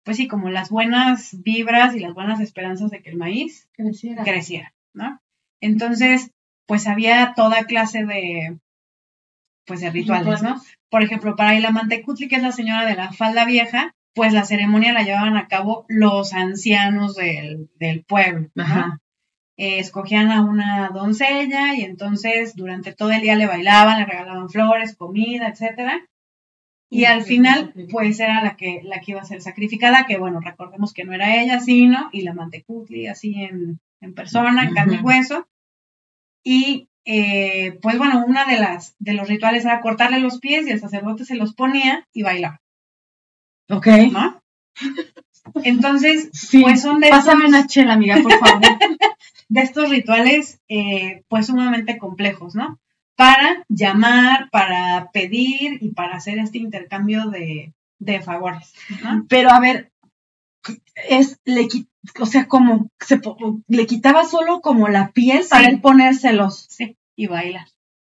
pues sí, como las buenas vibras y las buenas esperanzas de que el maíz creciera, creciera ¿no? Entonces, pues había toda clase de, pues de rituales, ¿no? Por ejemplo, para Ilamantecutli, que es la señora de la falda vieja, pues la ceremonia la llevaban a cabo los ancianos del, del pueblo, Ajá. Eh, escogían a una doncella y entonces durante todo el día le bailaban, le regalaban flores, comida, etcétera. Y al final, pues era la que, la que iba a ser sacrificada, que bueno, recordemos que no era ella, sino y la mantecutli, así en, en persona, en carne y hueso. Y eh, pues bueno, una de las de los rituales era cortarle los pies y el sacerdote se los ponía y bailaba. Ok. ¿No? Entonces, pues son de Pásame una chela, amiga, por favor. de estos rituales, eh, pues sumamente complejos, ¿no? Para llamar, para pedir y para hacer este intercambio de, de favores. ¿no? Pero a ver, es le o sea, como se, le quitaba solo como la piel para él ponérselos. Sí, y bailar.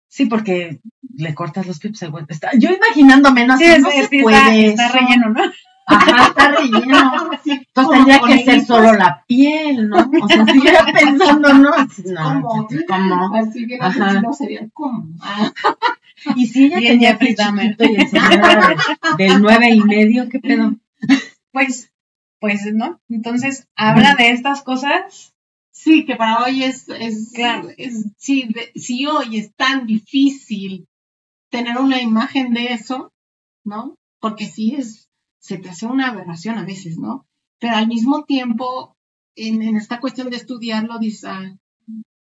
Sí, porque le cortas los pies al güey. Está, yo imaginándome, no, Sí, no se es que puede. está, relleno, ¿no? Ajá, está relleno. Entonces Como tendría que ser solo la piel, ¿no? O sea, siguiera pensando, ¿no? No, ¿Cómo? ¿cómo? Así Ajá. no sería como. Ah, Y si ella Bien, tenía chiquito y de- del nueve y medio, ¿qué pedo? Pues, pues, ¿no? Entonces, habla de estas cosas. Sí, que para hoy es, es Claro. es- sí, de- si hoy es tan difícil tener una imagen de eso, ¿no? Porque sí es, se te hace una aberración a veces, ¿no? Pero al mismo tiempo, en, en esta cuestión de estudiarlo, dices, ah,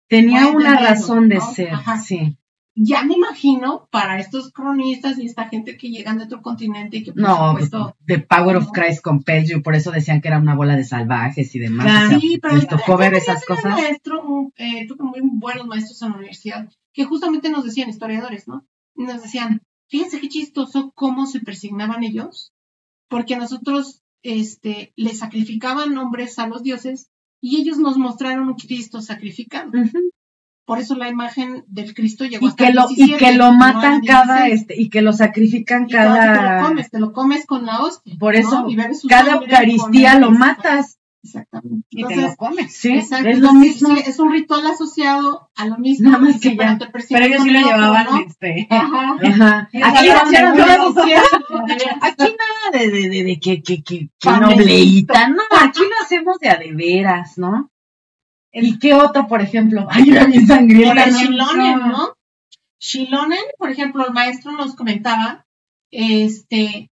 Tenía una razón de ¿no? ser, Ajá. sí. Ya me imagino para estos cronistas y esta gente que llegan de otro continente y que por No, pues, supuesto The Power of. Christ compels you, por eso decían que era una bola de salvajes y demás. Claro. o sea, Sí, pero les tocó ver esas cosas. maestro, eh, tuve muy buenos maestros en la universidad, que justamente nos decían, historiadores, ¿no? Nos decían, fíjense qué chistoso cómo se persignaban ellos, porque nosotros este, les sacrificaban hombres a los dioses y ellos nos mostraron un Cristo sacrificado. Ujú. Por eso la imagen del Cristo llegó Y hasta que lo, y 17, que lo matan cada 16. este, y que lo sacrifican Y todavía te lo cada comes, te lo comes con la hostia. por ¿no? eso Y bebes su cada Eucaristía lo matas. Exactamente. Y te Entonces, lo comes. Sí, Exacto, es lo entonces, mismo. sí, es un ritual asociado a lo mismo. Nada más que ya. Pero ellos sí lo llevaban, ¿no? este. Ajá. Ajá. Aquí, eso no- aquí nada de, de, de, de que, que, que, que nobleíta, no, aquí lo hacemos de a de veras, ¿no? ¿Y qué otro, por ejemplo? Ay, era mi Por sangrienta, el ¿no? Shilonen, ¿no? Shilonen, por ejemplo, el maestro nos comentaba este,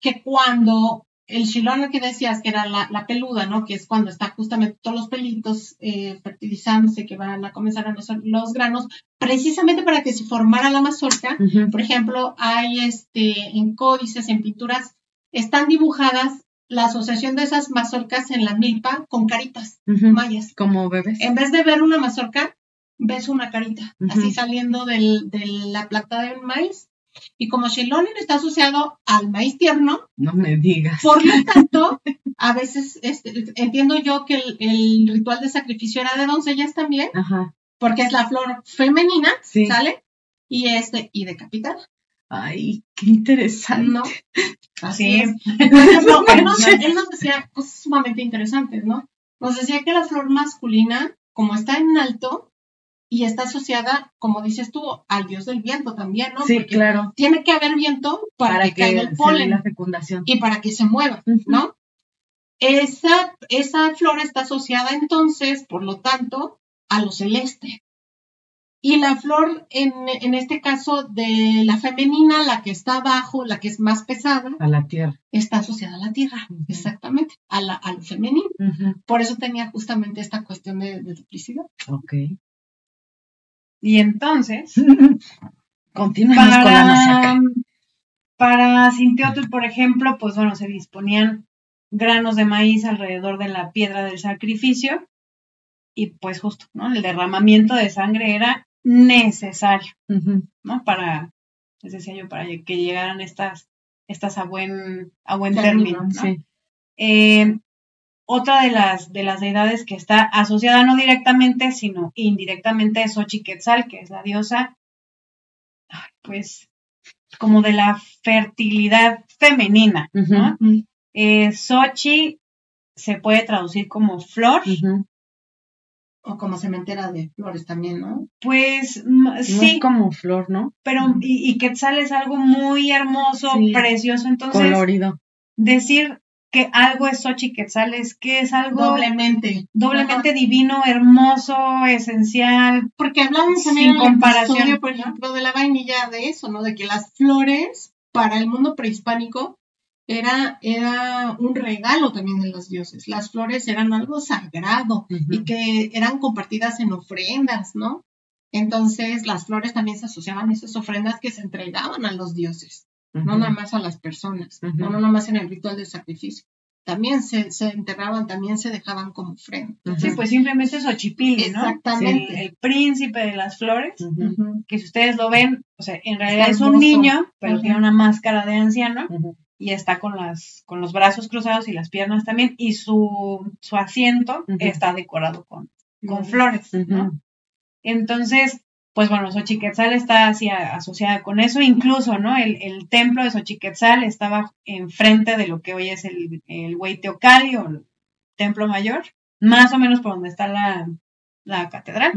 que cuando el Shilonen que decías que era la, la peluda, ¿no? Que es cuando está justamente todos los pelitos eh, fertilizándose, que van a comenzar a nacer los granos, precisamente para que se formara la mazorca, Por ejemplo, hay este, en códices, en pinturas, están dibujadas la asociación de esas mazorcas en la milpa con caritas mayas. Como bebés. En vez de ver una mazorca, ves una carita, así saliendo del- de la planta del maíz. Y como Shilonen está asociado al maíz tierno, No me digas. por lo tanto, a veces este, entiendo yo que el, el ritual de sacrificio era de doncellas también, Ajá. porque es la flor femenina, Sí. ¿sale? Y este, y decapitada. Ay, qué interesante. No. Así Sí. es. Él nos, él nos decía cosas sumamente interesantes, ¿no? Nos decía que la flor masculina, como está en alto y está asociada, como dices tú, al dios del viento también, ¿no? Sí, Porque claro. Tiene que haber viento para, que, caiga el polen la fecundación. y para que se mueva. ¿no? Esa, esa flor está asociada entonces, por lo tanto, a lo celeste. Y la flor, en, en este caso de la femenina, la que está abajo, la que es más pesada, A la tierra. está asociada a la tierra, exactamente, a, la, a lo femenino. Por eso tenía justamente esta cuestión de, de duplicidad. Ok. Y entonces, Continuamos con la masacre. para, para Sinteotl, por ejemplo, pues bueno, se disponían granos de maíz alrededor de la piedra del sacrificio y pues justo, ¿no? El derramamiento de sangre era necesario, ¿no? Para, les decía yo, para que llegaran estas, estas a buen, a buen Término, término, ¿no? Sí. Eh, otra de las, de las deidades que está asociada no directamente, sino indirectamente es Xochiquetzal, que es la diosa, pues, como de la fertilidad femenina, ¿no? Eh, Xochi se puede traducir como flor. O como cementera de flores también, ¿no? pues No sí, es como flor, ¿no? pero y, y Quetzal es algo muy hermoso, Sí. precioso, entonces Colorido. decir que algo es Xochiquetzal es que es algo Doblemente. doblemente divino, hermoso, esencial. Porque hablamos Sin también en el comparación. episodio, por ejemplo, de la vainilla de eso, ¿no? De que las flores para el mundo prehispánico era, era un regalo también de los dioses. Las flores eran algo sagrado y que eran compartidas en ofrendas, ¿no? Entonces las flores también se asociaban a esas ofrendas que se entregaban a los dioses, no nada más a las personas, no nada más en el ritual del sacrificio. También se, se enterraban, también se dejaban como ofrenda. Sí, pues simplemente es Xochipilli, ¿no? Exactamente. El, el príncipe de las flores, que si ustedes lo ven, o sea, en realidad es un niño, pero tiene una máscara de anciano. Y está con las con los brazos cruzados y las piernas también y su, su asiento está decorado con, con flores, ¿no? Entonces, pues bueno, Xochiquetzal está así asociada con eso, incluso, ¿no? El, templo de Xochiquetzal estaba enfrente de lo que hoy es el, el Hueyteocali o el templo mayor, más o menos por donde está la, catedral,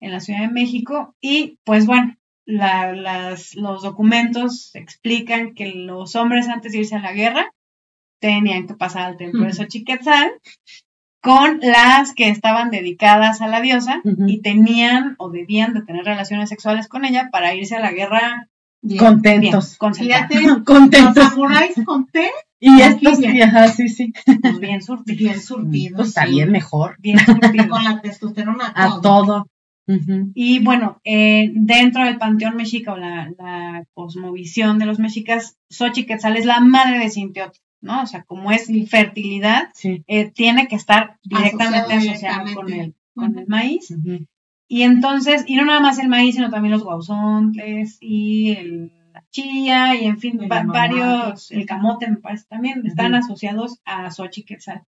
en la Ciudad de México, y pues bueno, las, los documentos explican que los hombres antes de irse a la guerra tenían que pasar al templo de Xochiquetzal con las que estaban dedicadas a la diosa y tenían o debían de tener relaciones sexuales con ella para irse a la guerra contentos. Bien, contentos. con té. Y estos, ajá, sí, sí. Pues bien surtidos. Bien surtidos. Pues está bien mejor. Bien surtidos. con la testosterona. A todo. Y bueno, eh, dentro del panteón mexica o la, la, cosmovisión de los mexicas, Xochiquetzal es la madre de Sinteotl. ¿no? O sea, como es fertilidad, eh, tiene que estar directamente asociado, con, el, con el maíz. Y entonces, y no nada más el maíz, sino también los guauzontles y el, la chía y en fin, varios, el camote me parece también, están asociados a Xochiquetzal.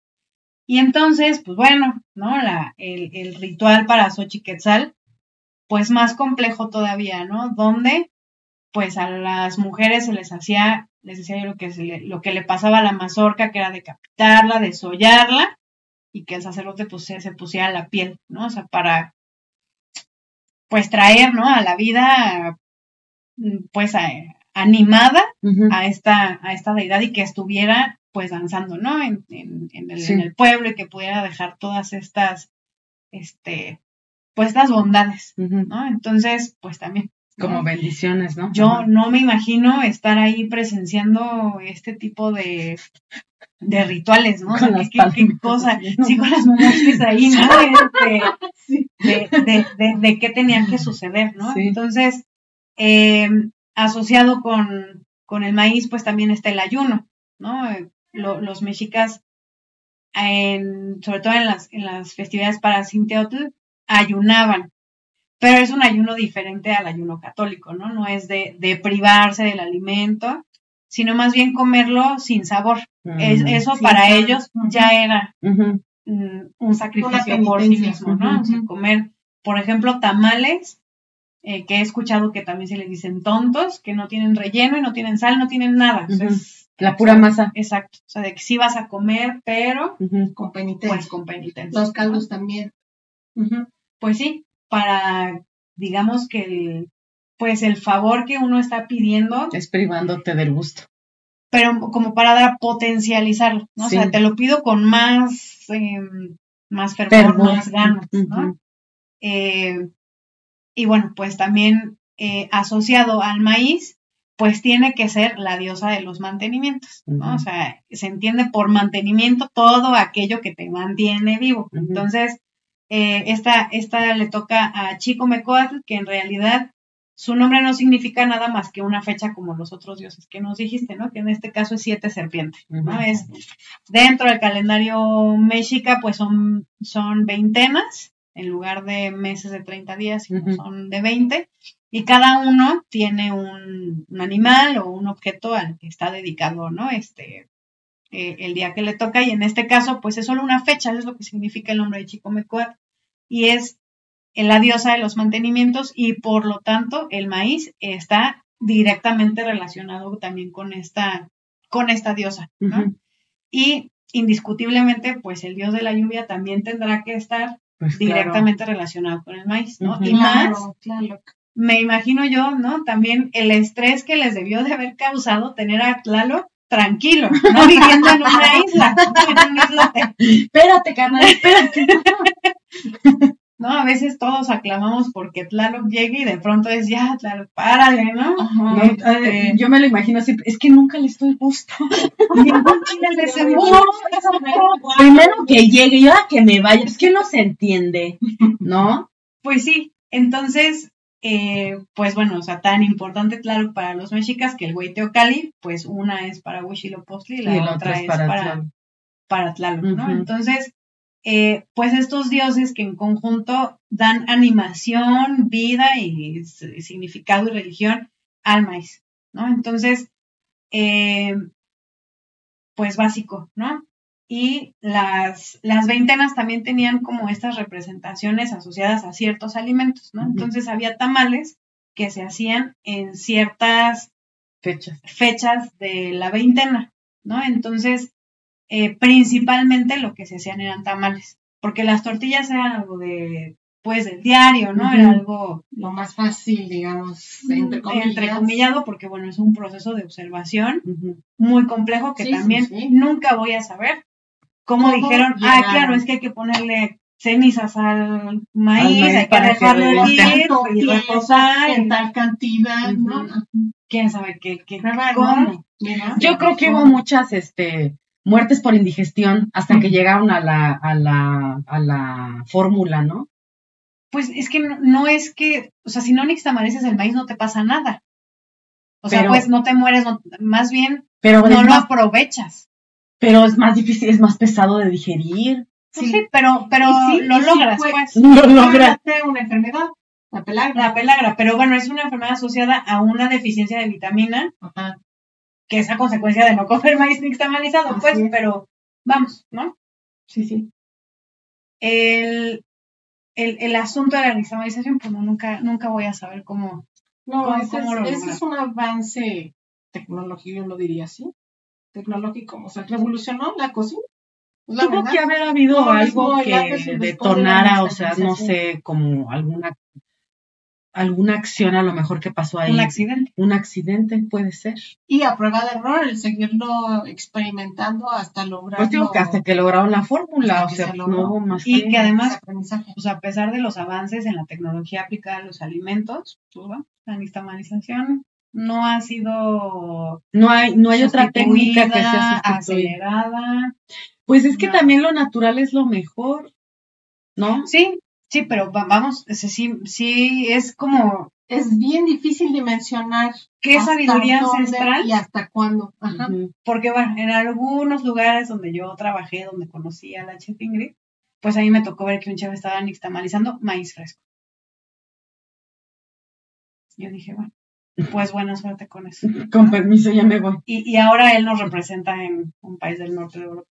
Y entonces, pues bueno, ¿no? La, el, el ritual para Xochiquetzal, pues más complejo todavía, ¿no? Donde, pues a las mujeres se les hacía les decía yo lo que, le, lo que le pasaba a la mazorca, que era decapitarla, desollarla, y que el sacerdote pues, se, pusiera la piel, ¿no? O sea, para, pues, traer, ¿no? A la vida, pues, animada a, esta, a esta deidad y que estuviera, pues, danzando, ¿no? En, en, en, el, en, el, pueblo y que pudiera dejar todas estas, este, pues, estas bondades, ¿no? Entonces, pues, también como bendiciones, ¿no? Yo no me imagino estar ahí presenciando este tipo de, de rituales, ¿no? Con ¿Qué, qué, cosa? Sí, con las mujeres ahí, ¿no? Este, de, de, de, qué tenía que suceder, ¿no? Entonces, eh, asociado con, con, el maíz, pues también está el ayuno, ¿no? Los mexicas, en, sobre todo en las, en las festividades para Sinteotl, ayunaban pero es un ayuno diferente al ayuno católico, ¿no? No es de, de privarse del alimento, sino más bien comerlo sin sabor. eso para ellos ya era un sacrificio por sí mismo, ¿no? O sea, comer, por ejemplo, tamales, eh, que he escuchado que también se les dicen tontos, que no tienen relleno y no tienen sal, no tienen nada. La pura masa. Exacto. O sea, de que sí vas a comer, pero con penitencia. Pues con penitencia. Los caldos también. Pues sí, para, digamos que el, pues el favor que uno está pidiendo. Es privándote del gusto. Pero como para dar, potencializarlo, ¿no? O sea, te lo pido con más, em, más fervor, más ganas, ¿no? Eh, y bueno, pues también eh, asociado al maíz, pues tiene que ser la diosa de los mantenimientos, ¿no? O sea, se entiende por mantenimiento todo aquello que te mantiene vivo. Entonces, eh, esta, esta le toca a Chico Mecoatl, que en realidad su nombre no significa nada más que una fecha como los otros dioses que nos dijiste, ¿no? Que en este caso es siete serpientes, ¿no? Es dentro del calendario mexica, pues son, son veintenas, en lugar de meses de 30 días, son de 20, y cada uno tiene un, un, animal o un objeto al que está dedicado, ¿no? Este, eh, el día que le toca y en este caso pues es solo una fecha, es lo que significa el nombre de Chicomecoatl y es la diosa de los mantenimientos y por lo tanto el maíz está directamente relacionado también con esta, con esta diosa, Y indiscutiblemente pues el dios de la lluvia también tendrá que estar pues directamente relacionado con el maíz, ¿no? Y más, me imagino yo, ¿no? También el estrés que les debió de haber causado tener a Tlaloc tranquilo, no viviendo en una isla, en un islote. Espérate, carnal, espérate. No, a veces todos aclamamos porque Tlaloc llegue y de pronto es ya, Tlaloc, párale, ¿no? Este, yo me lo imagino así, es que nunca le estoy gusto. Primero que llegue y ahora que me vaya, es que no se entiende, ¿no? Pues sí, entonces eh, pues bueno, o sea, tan importante, claro, para los mexicas que el Huiteocali, pues una es para Huitzilopochtli y la, otra, es para, para, Tlaloc, ¿no? Entonces, eh, pues estos dioses que en conjunto dan animación, vida y significado y religión al maíz, ¿no? Entonces, eh, pues básico, ¿no? Y las, las veintenas también tenían como estas representaciones asociadas a ciertos alimentos, ¿no? Entonces había tamales que se hacían en ciertas fechas, fechas de la veintena, ¿no? Entonces, eh, principalmente lo que se hacían eran tamales, porque las tortillas eran algo de, pues, del diario, ¿no? Era algo... Lo más fácil, digamos, entre Entrecomillado, porque, bueno, es un proceso de observación muy complejo que también nunca voy a saber cómo dijeron, ah, claro, es que hay que ponerle cenizas al maíz, hay que dejarlo ir y reposar en tal cantidad, ¿no? ¿Quién sabe qué, qué cómo? Yo creo que hubo muchas, este, muertes por indigestión hasta que llegaron a la, a la, a la fórmula, ¿no? Pues es que no, es que, o sea, si no nixtamalices el maíz no te pasa nada. O sea, pues no te mueres, más bien pero no lo aprovechas. Pero es más difícil, es más pesado de digerir. Sí, pero, pero lo logras, pues. Lo logras. una enfermedad, la pelagra. La pelagra, pero bueno, es una enfermedad asociada a una deficiencia de vitamina, que es a consecuencia de no comer maíz nixtamalizado, pues, pero vamos, ¿no? Sí, sí. El, el, el asunto de la nixtamalización, pues nunca, nunca voy a saber cómo. No, ese, es, es un avance tecnológico, yo lo diría así, tecnológico, o sea, revolucionó la cocina. Tuvo que haber habido algo que detonara, o sea, no sé, como alguna alguna acción a lo mejor que pasó ahí. Un accidente. Un accidente puede ser. Y a prueba de error, el seguirlo experimentando hasta lograr. Pues digo que hasta que lograron la fórmula, o sea, no hubo más. Y que además, pues a pesar de los avances en la tecnología aplicada a los alimentos, pues, la nixtamalización no ha sido. No hay, no hay otra técnica que sea acelerada. Pues es que también lo natural es lo mejor, ¿no? Sí, sí, pero vamos, sí, sí, es como... Es bien difícil dimensionar qué sabiduría ancestral y hasta cuándo. Porque bueno, en algunos lugares donde yo trabajé, donde conocí a la chef Ingrid, pues ahí me tocó ver que un chef estaba nixtamalizando maíz fresco. Yo dije, bueno, pues buena suerte con eso. Con permiso, ya me voy. Y, y ahora él nos representa en un país del norte de Europa.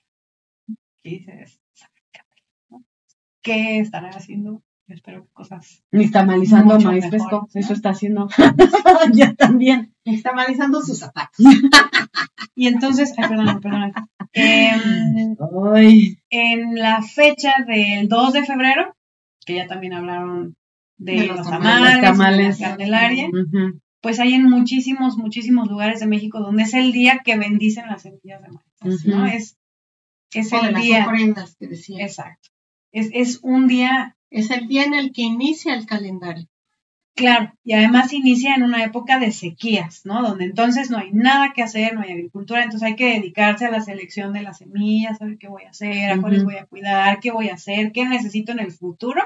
¿qué estará haciendo? Yo espero que cosas. Nixtamalizando maíz fresco, eso está haciendo. ya también. Nixtamalizando sus zapatos. y entonces, ay, perdón, perdón. Em, en la fecha del 2 de febrero, que ya también hablaron de, los, tamales, tamales, de la Candelaria, pues hay en muchísimos, muchísimos lugares de México donde es el día que bendicen las semillas de maíz, ¿no? Es es el día. que decía. Exacto. Es, es un día. Es el día en el que inicia el calendario. Claro, y además inicia en una época de sequías, ¿no? Donde entonces no hay nada que hacer, no hay agricultura, entonces hay que dedicarse a la selección de las semillas, saber qué voy a hacer, a cuáles voy a cuidar, qué voy a hacer, qué necesito en el futuro,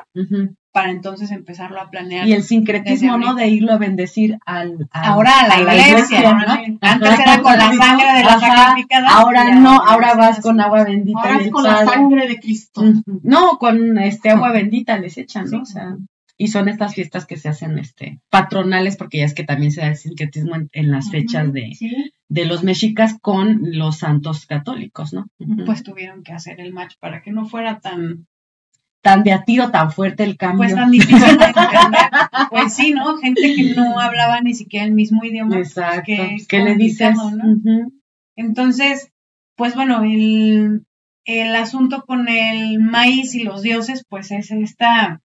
para entonces empezarlo a planear. Y el sincretismo, ¿no? De irlo a bendecir al... ahora a la, iglesia, ¿no? Antes era con la sangre de la sacrificada. Ahora no, ahora vas con agua bendita. Ahora con la sangre de Cristo. No, con este agua bendita les echan, ¿no? O sea... Y son estas fiestas que se hacen este, patronales, porque ya es que también se da el sincretismo en, las fechas de, de los mexicas con los santos católicos, ¿no? Pues tuvieron que hacer el match para que no fuera tan tan de a tiro, tan fuerte el cambio. Pues tan difícil de entender. Pues sí, ¿no? Gente que no hablaba ni siquiera el mismo idioma. Pues, Exacto. Que ¿Qué le dices? ¿no? Entonces, pues bueno, el, el asunto con el maíz y los dioses, pues es esta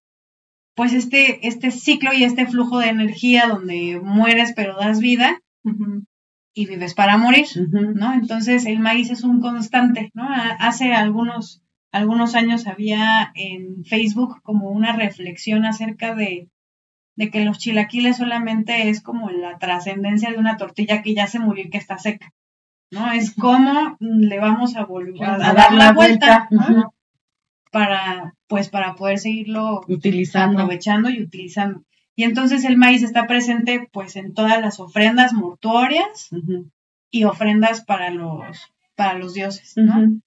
pues este, este ciclo y este flujo de energía donde mueres pero das vida y vives para morir, ¿no? Entonces el maíz es un constante, ¿no? Hace algunos, algunos años había en Facebook como una reflexión acerca de, de que los chilaquiles solamente es como la trascendencia de una tortilla que ya se murió y que está seca, ¿no? Es como le vamos a volver a, dar la vuelta, para, pues, para poder seguirlo utilizando, aprovechando y utilizando. Y entonces el maíz está presente, pues, en todas las ofrendas mortuorias y ofrendas para los, para los dioses, ¿no?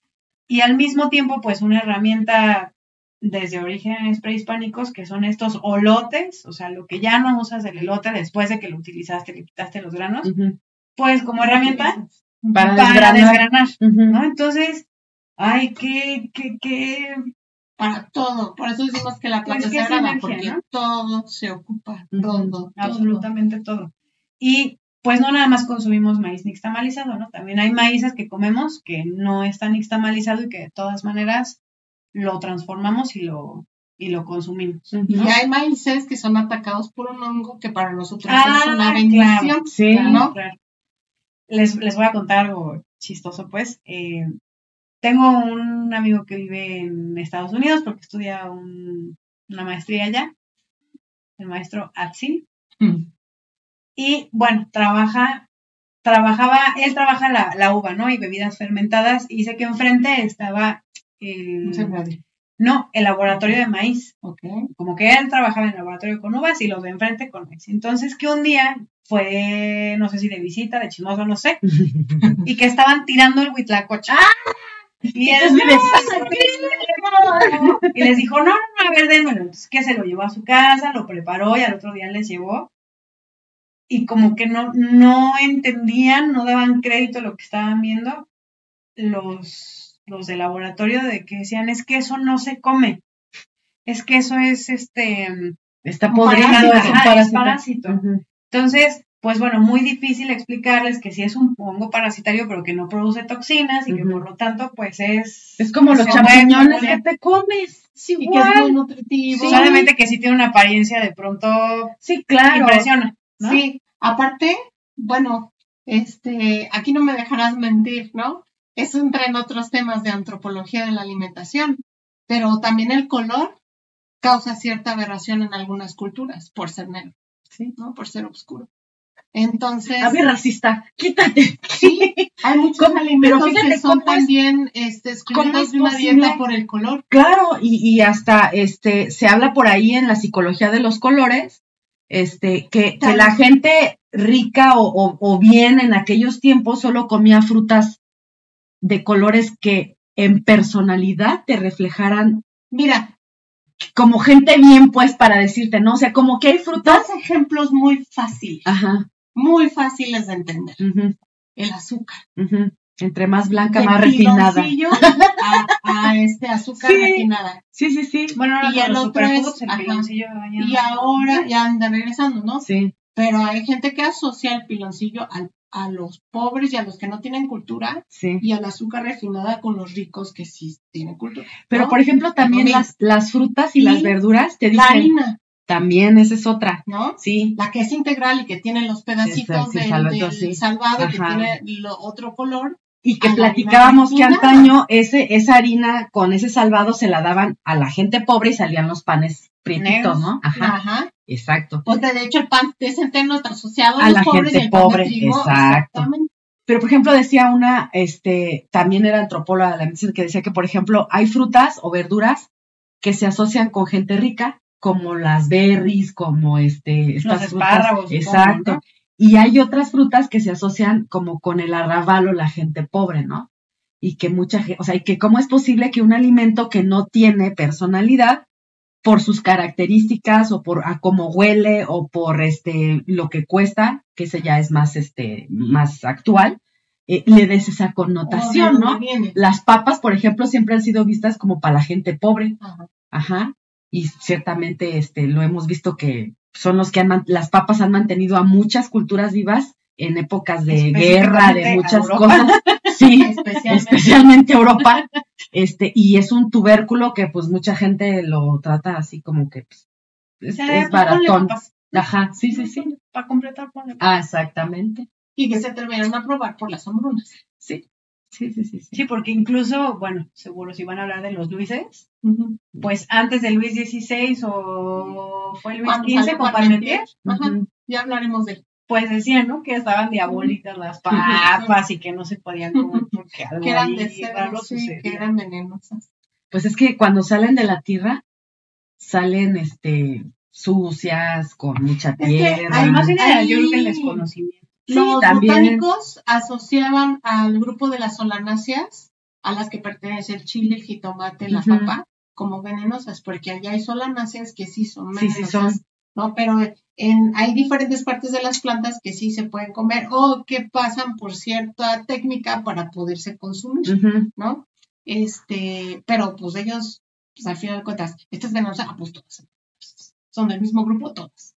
Y al mismo tiempo, pues, una herramienta desde orígenes prehispánicos, que son estos olotes, o sea, lo que ya no usas del elote después de que lo utilizaste, le quitaste los granos, pues como herramienta para, desgranar, ¿no? Entonces, Ay, qué, qué, qué. Para todo. Por eso decimos que la planta Pues que es sagrada, energía, porque ¿no? todo se ocupa. Todo. Absolutamente todo. Y pues no nada más consumimos maíz nixtamalizado, ¿no? También hay maíces que comemos que no están nixtamalizado y que de todas maneras lo transformamos y lo, y lo consumimos. Y hay maíces que son atacados por un hongo que para nosotros Ah, es una claro. bendición. Sí, ¿no? Claro. Les, les voy a contar algo chistoso, pues. Eh, tengo un amigo que vive en Estados Unidos porque estudia un- una maestría allá, el maestro Atsil. Mm. Y bueno, trabaja, trabajaba, él trabaja la, la uva, ¿no? Y bebidas fermentadas. Y sé que enfrente estaba el, no, el laboratorio de maíz. Ok. Como que él trabajaba en el laboratorio con uvas y los de enfrente con maíz. Entonces que un día fue, no sé si de visita, de chismoso, no sé, y que estaban tirando el huitlacoche. Y él y les dijo, no, no, no, a ver, démelo. Entonces, que se lo llevó a su casa, lo preparó y al otro día les llevó. Y como que no, no entendían, no daban crédito a lo que estaban viendo los, los de laboratorio de que decían, es que eso no se come. Es que eso es este Está podrido, parásito, es un ajá, es parásito. Entonces, pues bueno, muy difícil explicarles que sí es un hongo parasitario, pero que no produce toxinas y que por lo tanto, pues es. Es como los champiñones que te comes. Sí, Y que es muy nutritivo. Solamente que sí tiene una apariencia de pronto Sí, claro. impresiona. ¿no? Sí, aparte, bueno, este, aquí no me dejarás mentir, ¿no? Eso entra en otros temas de antropología de la alimentación, pero también el color causa cierta aberración en algunas culturas por ser negro, Sí. ¿no? Por ser oscuro. Entonces, A ver, racista, quítate. sí, hay muchos ¿Cómo? alimentos Pero fíjate que son es- también este, ¿cómo excluidos de una posible? dieta por el color. Claro, y, y hasta este se habla por ahí en la psicología de los colores, este, que, que la gente rica o, o- o bien en aquellos tiempos solo comía frutas de colores que en personalidad te reflejaran Mira, como gente bien, pues, para decirte, ¿no? O sea, como que hay frutas. dos ejemplos muy fáciles, Ajá. Muy fáciles de entender. El azúcar. Entre más blanca, de más refinada. a, a este azúcar Sí. refinada. Sí, sí, sí. Bueno, ahora Y el otro es- ajá. Y ahora ya anda regresando, ¿no? Sí. Pero hay gente que asocia el piloncillo al- a los pobres y a los que no tienen cultura Sí. y al azúcar refinada con los ricos que sí tienen cultura. Pero, ¿no? por ejemplo, también las, las frutas y, Y las verduras te La dicen, harina, también esa es otra. ¿no? Sí, La que es integral y que tiene los pedacitos sí, del, salvado, del sí. salvado que tiene lo otro color. y que platicábamos que antaño ese, esa harina con ese salvado se la daban a la gente pobre y salían los panes prietitos, Negros. ¿no? Ajá, Ajá. exacto. Pues de hecho el pan de centeno está asociado a, A los la pobres gente y el pan de pobre, trigo, exacto. exactamente. Pero, por ejemplo, decía una, este, también era antropóloga de la medicina, que decía que, por ejemplo, hay frutas o verduras que se asocian con gente rica, como las berries, como este, estas Los frutas. espárragos, supongo, Exacto. ¿no? Y hay otras frutas que se asocian como con el arrabal o la gente pobre, ¿no? Y que mucha gente, o sea, y que cómo es posible que un alimento que no tiene personalidad, por sus características o por a cómo huele o por este lo que cuesta, que ese ya es más este más actual, eh, le des esa connotación, ¿no? Las papas, por ejemplo, siempre han sido vistas como para la gente pobre, Ajá. ajá, y ciertamente este lo hemos visto que son los que han las papas han mantenido a muchas culturas vivas en épocas de guerra, de muchas cosas. Sí, Especialmente. especialmente Europa, este, y es un tubérculo que pues mucha gente lo trata así como que pues, es, O sea, es ponle baratón. Ajá, sí, sí, sí. Para completar, ponle Ah, exactamente. Y que se atrevieron a probar por las hambrunas. Sí, sí, sí, sí. sí. Sí, porque incluso, bueno, seguro si van a hablar de los Luises, pues antes de Luis XVI o fue Luis XV con Parmentier, Ajá, Ujú. ya hablaremos de él. pues decían, ¿no? Que estaban diabólicas las papas y que no se podían comer porque algo Que eran ahí de sí, que eran venenosas. Pues es que cuando salen de la tierra, salen este sucias, con mucha que tierra. Además viene Ahí- yo creo que el desconocimiento. Sí, Los también. botánicos asociaban al grupo de las solanáceas, a las que pertenece el chile, el jitomate, la papa, como venenosas, porque allá hay solanáceas que sí son Sí, venenosas. sí son. ¿no? Pero en, hay diferentes partes de las plantas que sí se pueden comer o que pasan por cierta técnica para poderse consumir. ¿no? este, pero pues ellos, pues al final de cuentas, estas venenosa, ah, pues todas son del mismo grupo, todas.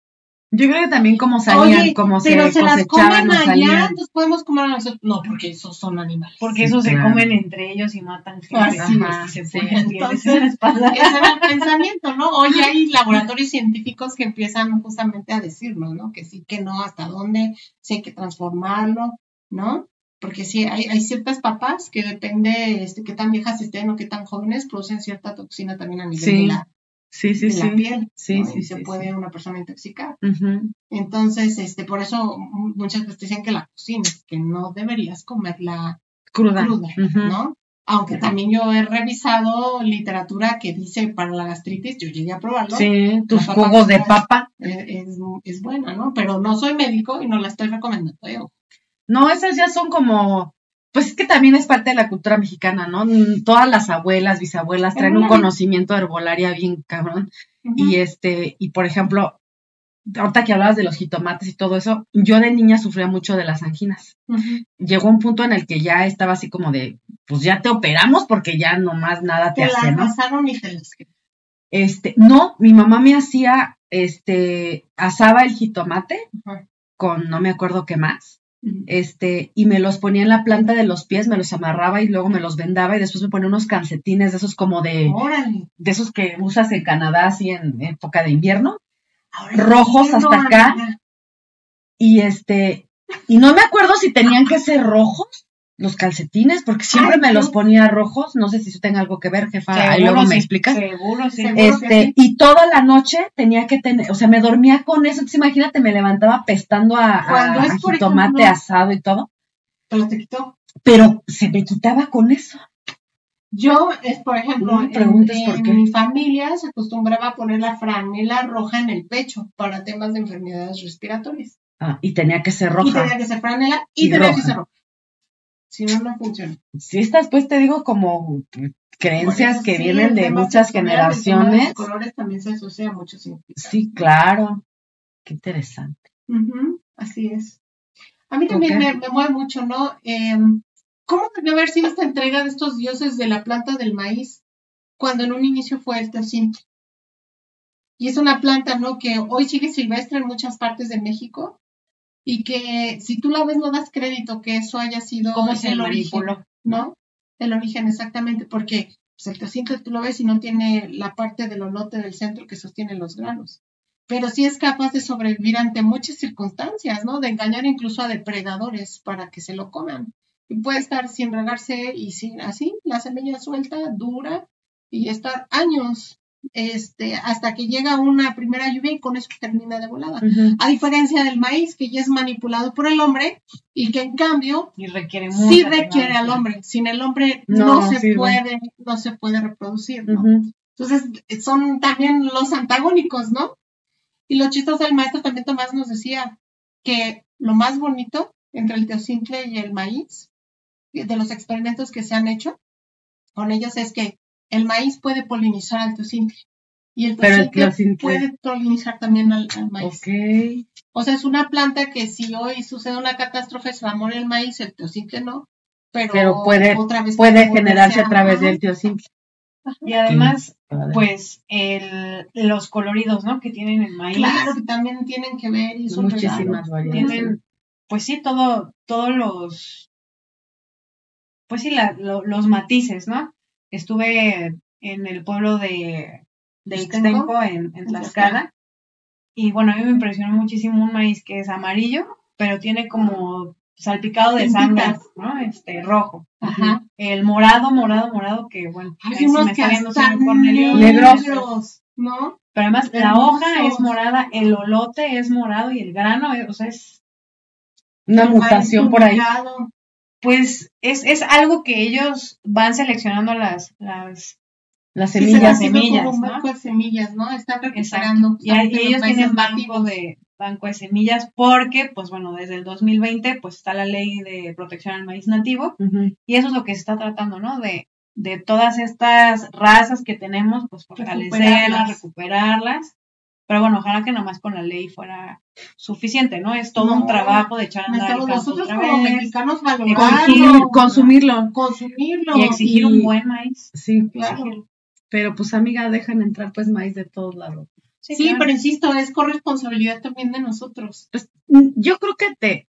Yo creo que también como salían, como se, pero se las cosechaban comen o allá, salían. entonces podemos comer a nosotros. No, porque esos son animales. Porque Sí, esos se comen entre ellos y matan gente. Así Ajá, es, se sí. Entonces, en la espalda. Ese era el pensamiento, ¿no? Hoy hay laboratorios científicos que empiezan justamente a decirnos, ¿no? Que sí, que no, hasta dónde, si hay que transformarlo, ¿no? Porque sí, hay, hay ciertas papas que depende este, qué tan viejas estén o qué tan jóvenes, producen cierta toxina también a nivel Sí, de, la, Sí, sí, de sí. la piel. Sí, ¿no? sí, se puede una persona intoxicar. Entonces, este, por eso muchas veces dicen que la cocines, que no deberías comerla Cruda. cruda. ¿no? Aunque también yo he revisado literatura que dice para la gastritis, yo llegué a probarlo, Sí, tus jugos de papa. eh, es, es buena, ¿no? Pero no soy médico y no la estoy recomendando yo. No, esas ya son como, pues es que también es parte de la cultura mexicana, ¿no? Mm, Todas las abuelas, bisabuelas traen un conocimiento de herbolaria bien cabrón. Y este, y por ejemplo, ahorita que hablabas de los jitomates y todo eso, yo de niña sufría mucho de las anginas. Llegó un punto en el que ya estaba así como de, pues ya te operamos porque ya nomás nada te, Te la hace, ¿no? pasaron y te las Este, no, mi mamá me hacía, este, asaba el jitomate con no me acuerdo qué más. Este, y me los ponía en la planta de los pies, me los amarraba y luego me los vendaba y después me ponía unos calcetines de esos como de, Órale. de esos que usas en Canadá así en época de invierno, Ahora Rojos hasta acá. amiga. y este, y no me acuerdo si tenían que ser rojos los calcetines, porque siempre Ay, me los ponía rojos, no sé si eso tenga algo que ver, jefa, ahí Seguro luego me sí, explicas. Seguro, sí. Seguro. que Este, sí. y toda la noche tenía que tener, o sea, me dormía con eso, entonces imagínate, me levantaba pestando a, a- Cuando es, a por jitomate ejemplo- asado y todo, Pero te quitó. pero se me quitaba con eso. Yo, es, por ejemplo, No me en, preguntes en por qué. mi familia se acostumbraba a poner la franela roja en el pecho para temas de enfermedades respiratorias. Ah, y tenía que ser Y roja. tenía que ser franela y, Y tenía roja. que ser roja. Si no, no funciona. Si estas, pues te digo, como creencias que sí, vienen de muchas generaciones. los colores también se asocia a muchos significados. Sí, claro. Qué interesante. Así es. A mí también me, me mueve mucho, ¿no? Eh, ¿Cómo debió haber sido esta entrega de estos dioses de la planta del maíz cuando en un inicio fue el teocintle? Y es una planta, ¿no? Que hoy sigue silvestre en muchas partes de México y que si tú la ves no das crédito que eso haya sido ¿Cómo se el origen? ¿no? El origen exactamente, porque pues, el teocintle tú lo ves y no tiene la parte del olote del centro que sostiene los granos pero sí es capaz de sobrevivir ante muchas circunstancias, ¿no? De engañar incluso a depredadores para que se lo coman. Y puede estar sin regarse y sin así, la semilla suelta, dura, y estar años, este, hasta que llega una primera lluvia y con eso termina de volada. A diferencia del maíz, que ya es manipulado por el hombre y que en cambio Y requiere sí requiere al hombre. Sin el hombre No, no, se sirve. puede, no se puede reproducir, ¿no? Ujú. Entonces, son también los antagónicos, ¿no? Y lo chistoso del maestro también Tomás nos decía que lo más bonito entre el teocintle y el maíz, de los experimentos que se han hecho con ellos, es que el maíz puede polinizar al teocintle. Y el Pero el teocintle puede polinizar también al, al maíz. Ok. O sea, es una planta que si hoy sucede una catástrofe, se va a morir el maíz, el teocintle no. Pero, Pero puede- otra vez Puede generarse a través del teocintle. Y además, pues, el, los coloridos, ¿no? Que tienen el maíz. Claro que también tienen que ver y son Muchísimas variedades. tienen, pues sí, todo, todos los, pues sí, la- lo- los matices, ¿no? Estuve en el pueblo de, de Ixtenco. En, en Tlaxcala, y bueno, a mí me impresionó muchísimo un maíz que es amarillo, pero tiene como salpicado de sangre. ¿no? Este, rojo. Ajá. El morado, morado, morado, que bueno, sí unos me está viendo señor Cornelio. Negros. ¿no? Pero además, la hoja es morada, el olote es morado y el grano, es- o sea, es Una mutación por ahí. Pues es, es algo que ellos van seleccionando las, las Las semillas. semillas, como un ¿no? banco de semillas, ¿no? Están recuperando. Y, ahí- ellos tienen banco nativos. de banco de semillas porque, pues bueno, desde el 2020 pues está la ley de protección al maíz nativo y eso es lo que se está tratando, ¿no? De, de todas estas razas que tenemos, pues fortalecerlas, Recuperarlas. recuperarlas Pero bueno, ojalá que nada más con la ley fuera suficiente, ¿no? Es todo un trabajo de echar a andar el Nosotros como mexicanos consumirlo. Consumirlo. Y exigir un buen maíz. Sí, claro. Pero pues amiga, dejan entrar pues maíz de todos lados. Sí, pero insisto, es corresponsabilidad también de nosotros. Pues, yo creo que te,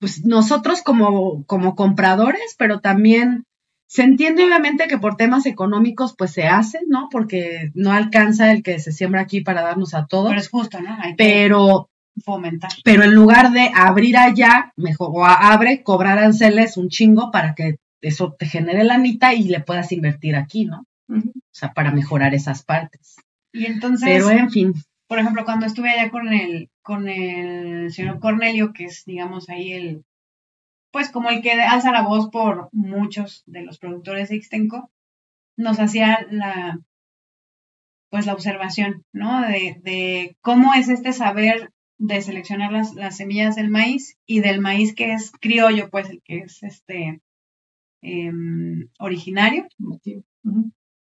pues nosotros como, como compradores, pero también se entiende obviamente que por temas económicos pues se hace, ¿no? Porque no alcanza el que se siembra aquí para darnos a todos. Pero es justo, ¿no? Hay pero fomentar. Pero en lugar de abrir allá, mejor o abre, cobrar aranceles un chingo para que eso te genere la anita y le puedas invertir aquí, ¿no? O sea, para mejorar esas partes. Y entonces, pero en fin. Por ejemplo, cuando estuve allá con el, con el señor Cornelio, que es, digamos, ahí el, pues como el que alza la voz por muchos de los productores de Ixtenco, nos hacía la, pues la observación, ¿no? De, de cómo es este saber de seleccionar las, las, semillas del maíz y del maíz que es criollo, pues el que es este em, originario,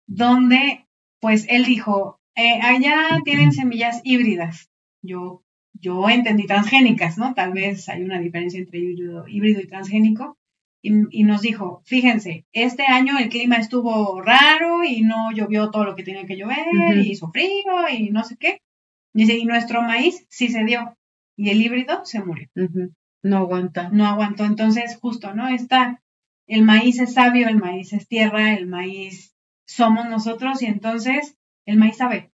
donde pues él dijo, eh, allá tienen semillas híbridas. Yo yo entendí transgénicas, ¿no? Tal vez hay una diferencia entre híbrido, y transgénico. Y, nos dijo, fíjense, este año el clima estuvo raro y no llovió todo lo que tenía que llover y hizo frío y no sé qué. Dice, y nuestro maíz sí se dio y el híbrido se murió. No aguanta. No aguantó. Entonces, justo, ¿no? Está, el maíz es sabio, el maíz es tierra, el maíz somos nosotros y entonces el maíz sabe.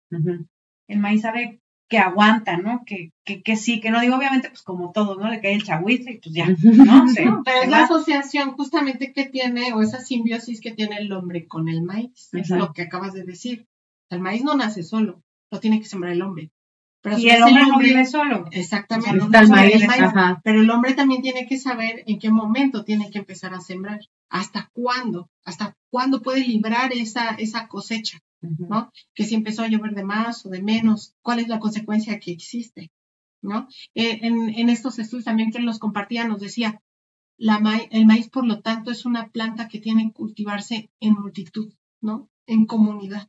El maíz sabe que aguanta, ¿no? Que, que, que, sí, que no digo obviamente, pues como todo, ¿no? Le cae el chagüite y pues ya, ¿no? pero es la asociación justamente que tiene, o esa simbiosis que tiene el hombre con el maíz, es lo que acabas de decir. El maíz no nace solo, lo tiene que sembrar el hombre. Pero y el hombre, no vive solo. Exactamente. el maíz, pero el hombre también tiene que saber en qué momento tiene que empezar a sembrar, hasta cuándo, hasta cuándo puede librar esa, esa cosecha. ¿no? Que si empezó a llover de más o de menos, cuál es la consecuencia que existe, ¿no? Eh, en, estos estudios también que nos compartía nos decía, la el maíz, por lo tanto, es una planta que tiene que cultivarse en multitud, ¿no? En comunidad.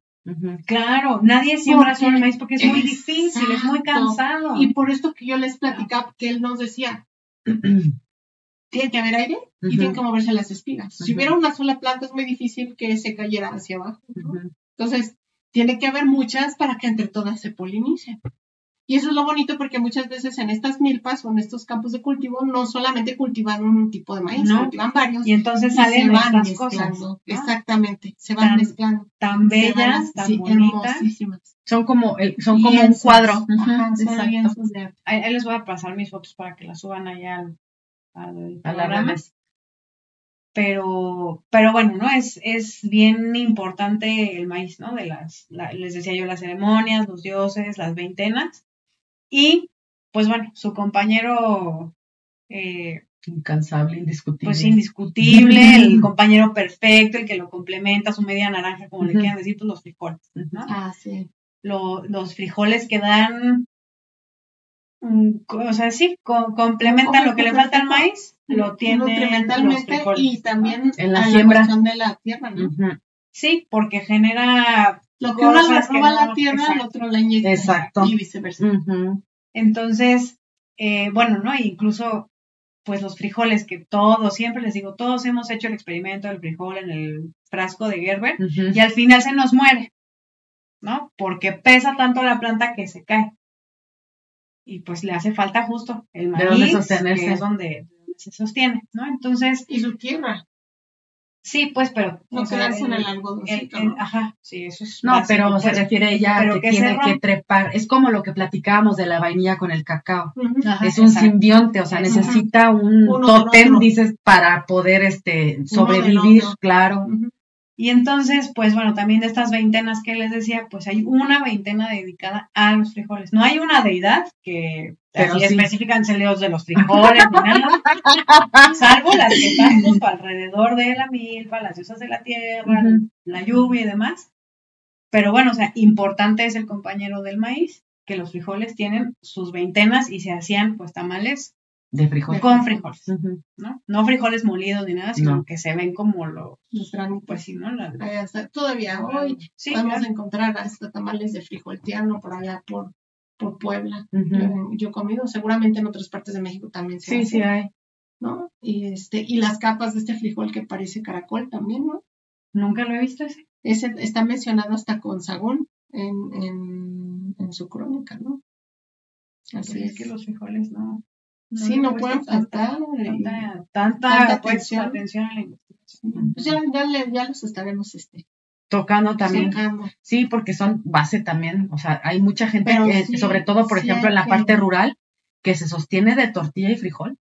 Claro, nadie siembra solo el maíz porque es muy difícil, es muy cansado. Y por esto que yo les platicaba, que él nos decía, tiene que haber aire y tiene que moverse las espigas. Si hubiera una sola planta es muy difícil que se cayera hacia abajo. Entonces, tiene que haber muchas para que entre todas se polinicen. Y eso es lo bonito porque muchas veces en estas milpas o en estos campos de cultivo no solamente cultivan un tipo de maíz, cultivan varios. Y entonces salen estas cosas. Exactamente, se van mezclando. Tan bellas, tan bonitas. Son como, son como un cuadro. Ajá, ahí, les voy a pasar mis fotos para que las suban allá al, al, a pero, pero bueno, ¿no? Es, es bien importante el maíz, ¿no? De las, les decía yo, las ceremonias, los dioses, las veintenas. Y, pues bueno, su compañero... Eh, Incansable, indiscutible. Pues indiscutible, el compañero perfecto, el que lo complementa, su media naranja, como le quieran decir, pues los frijoles, ¿no? Ah, sí. los frijoles que dan Mm, o sea, sí, complementa lo que le falta al maíz, lo tiene nutrimentalmente y también en la siembra de la tierra, ¿no? Sí, porque genera lo que uno le roba a la tierra, el otro le inyecta exacto. y viceversa. Entonces, eh, bueno, ¿no? Incluso, pues los frijoles que todos, siempre les digo, todos hemos hecho el experimento del frijol en el frasco de Gerber y al final se nos muere, ¿no? Porque pesa tanto la planta que se cae y pues le hace falta justo el maíz, de sostenerse. que es donde, se sostiene, ¿no? Entonces... Y su tierra. Sí, pues, pero... No quedarse en el algodón. Ajá, sí, eso es No, pero se pues, refiere ella a que, tiene que trepar. Es como lo que platicábamos de la vainilla con el cacao. es un simbionte, o sea, necesita un tótem, dices, para poder este sobrevivir, claro. Y entonces, pues bueno, también de estas veintenas que les decía, pues hay una veintena dedicada a los frijoles. No hay una deidad que así sí. especifican celeos de los frijoles, ni nada, salvo las que están justo alrededor de la milpa, las diosas de la tierra, la lluvia y demás. Pero bueno, o sea, importante es el compañero del maíz, que los frijoles tienen sus veintenas y se hacían pues tamales de frijoles. Con frijoles, ¿no? No frijoles molidos ni nada, sino que se ven como los, pues sí, ¿no? todavía hoy sí, podemos encontrar hasta tamales de frijol tierno por allá por por Puebla. yo, yo, he comido, seguramente en otras partes de México también se Sí, sí hay. ¿No? Y este, y las capas de este frijol que parece caracol también, ¿no? Nunca lo he visto ese. Ese está mencionado hasta con Sagún en, en, su crónica, ¿no? Así es. que los frijoles no. Sí, no pueden faltar. Tanta, tanta, atención. atención a la investigación. Pues ya, ya, ya los estaremos este, tocando también. Sí, porque son base también, o sea, hay mucha gente, sobre todo, por ejemplo, en la parte rural, que se sostiene de tortilla y frijol.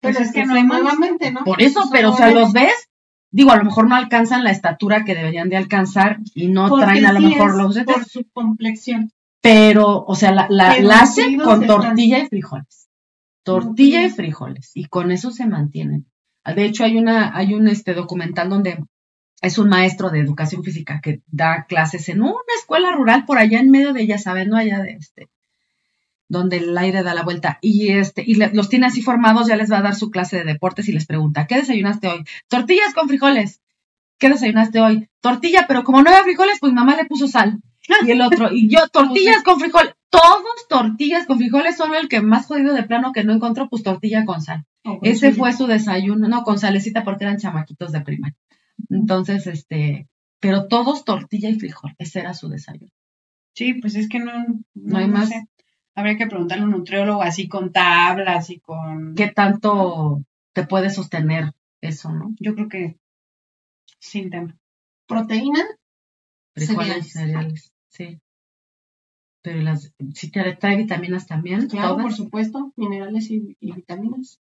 Pero pues es, que, no hay nuevamente, ¿no? Por eso, pero, o sea, los ves, digo, a lo mejor no alcanzan la estatura que deberían de alcanzar y no traen a lo mejor los de Por su complexión. Pero, o sea, la, la, hacen con tortilla y frijoles. Tortilla y frijoles. Y con eso se mantienen. De hecho, hay una, hay un este documental donde es un maestro de educación física que da clases en una escuela rural por allá en medio de ella, ¿saben? No allá de este, donde el aire da la vuelta. Y este, y los tiene así formados, ya les va a dar su clase de deportes y les pregunta, ¿qué desayunaste hoy? Tortillas con frijoles. ¿Qué desayunaste hoy? Tortilla, pero como no había frijoles, pues mamá le puso sal. Y el otro, y yo, tortillas con frijoles. Todos tortillas con frijoles, solo el que más jodido de plano que no encontró, pues tortilla con sal. Ese fue su desayuno, no, con salecita porque eran chamaquitos de primaria. Entonces, este, pero todos tortilla y frijol, ese era su desayuno. Sí, pues es que no, no, hay más. Habría que preguntarle a un nutriólogo así con tablas y con... ¿Qué tanto te puede sostener eso, no? Yo creo que sin tema. ¿Proteína? Frijoles, cereales. Sí. Pero las, si te trae vitaminas también. Claro, por supuesto, minerales y, vitaminas.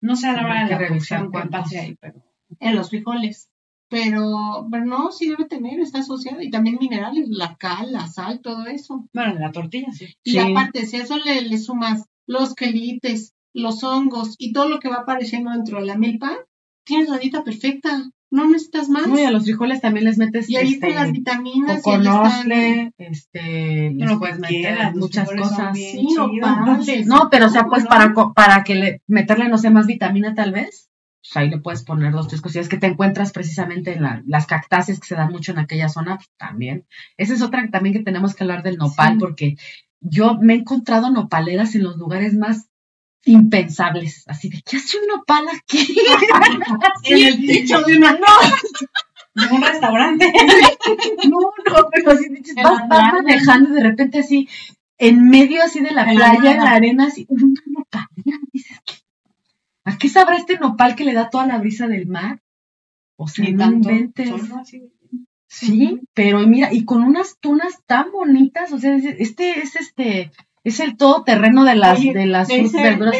No sé a la hora de la revisión qué pase ahí, pero en los frijoles. Pero, pero no, sí debe tener, está asociado. Y también minerales, la cal, la sal, todo eso. Bueno, la tortilla, sí. Y aparte, si a eso le, le, sumas los quelites, los hongos y todo lo que va apareciendo dentro de la milpa, tienes la dieta perfecta. No necesitas más. No, y a los frijoles también les metes. Y ahí están este, las vitaminas. Coconosle, este, les puedes meter muchas cosas. Sí, no, no, pero o sea, pues para, para que le, meterle, no sé, más vitamina tal vez pues ahí le puedes poner dos, tres cosillas que te encuentras precisamente en las cactáceas que se dan mucho en aquella zona, pues, también. Esa es otra también que tenemos que hablar del nopal, porque yo me he encontrado nopaleras en los lugares más impensables, así de, ¿qué hace un nopal aquí? en el techo de una... No. un restaurante. no, no, pero así vas, vas manejando de repente así, en medio así de la playa, en la arena, así, un nopal, dices, ¿qué ¿A qué sabrá este nopal que le da toda la brisa del mar? O sea, no inventes. Sí, pero mira, y con unas tunas tan bonitas, o sea, este es este, es el todoterreno de las, de las verduras.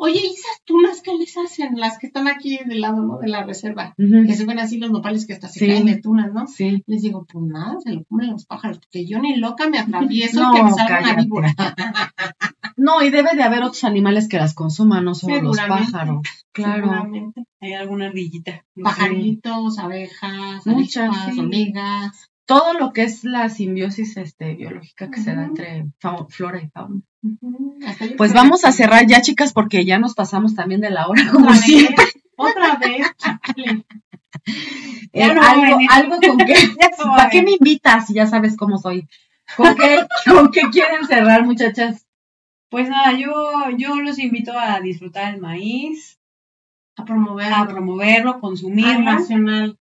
Oye, ¿y esas tunas qué les hacen? Las que están aquí del lado, ¿no? De la reserva. Que se ven así los nopales que hasta se caen de tunas, ¿no? Sí. Les digo, pues nada, se lo comen los pájaros, porque yo ni loca me atravieso no, que me salga una víbora. no, y debe de haber otros animales que las consuman, no solo los pájaros. Claro. Hay alguna ardillita. Pajaritos, abejas, Muchas, hormigas todo lo que es la simbiosis este, biológica que se da entre flora y fauna. Pues vamos a cerrar ya, chicas, porque ya nos pasamos también de la hora, como siempre. Otra vez. Eh, algo, algo con que, ¿para qué me invitas? Ya sabes cómo soy. ¿Con qué, ¿Con qué quieren cerrar, muchachas? Pues nada, yo, yo los invito a disfrutar el maíz, a promoverlo, a promoverlo, consumirlo. nacional.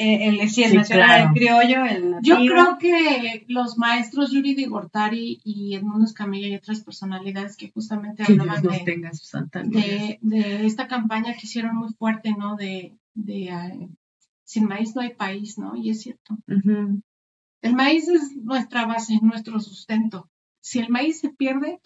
Eh, el, sí, el nacional, el criollo, el Yo creo que los maestros Yuri de Gortari y Edmundo Escamilla y otras personalidades que justamente hablaban de, de, esta campaña que hicieron muy fuerte, ¿no? De, de uh, sin maíz no hay país, ¿no? Y es cierto. El maíz es nuestra base, nuestro sustento. Si el maíz se pierde,